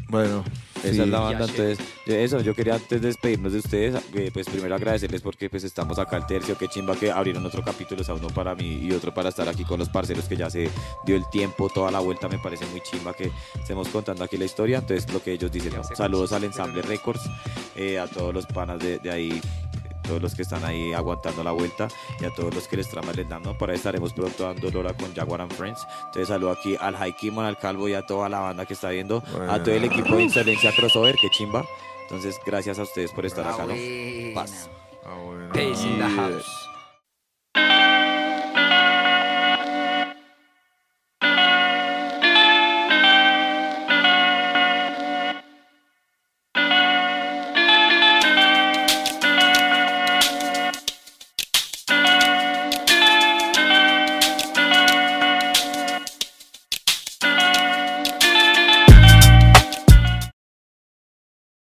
Bueno, Esa es la banda, entonces, eh, eso, yo quería antes de despedirnos de ustedes, eh, pues primero agradecerles porque pues estamos acá al tercio, qué chimba que abrieron otro capítulo, o sea, uno para mí y otro para estar aquí con los parceros que ya se dio el tiempo, toda la vuelta, me parece muy chimba que estemos contando aquí la historia, entonces lo que ellos dicen, ¿no? saludos al Ensamble Records, eh, a todos los panas de, de ahí, todos los que están ahí aguantando la vuelta y a todos los que les trama les dan, ¿no? Por ahí estaremos pronto dando Lola con Jaguar and Friends. Entonces saludo aquí al Haikimon, al Calvo y a toda la banda que está viendo, a todo el equipo de Excelencia Crossover, que chimba. Entonces gracias a ustedes por estar acá, ¿no? Ah, Paz. Ah, Peace in the.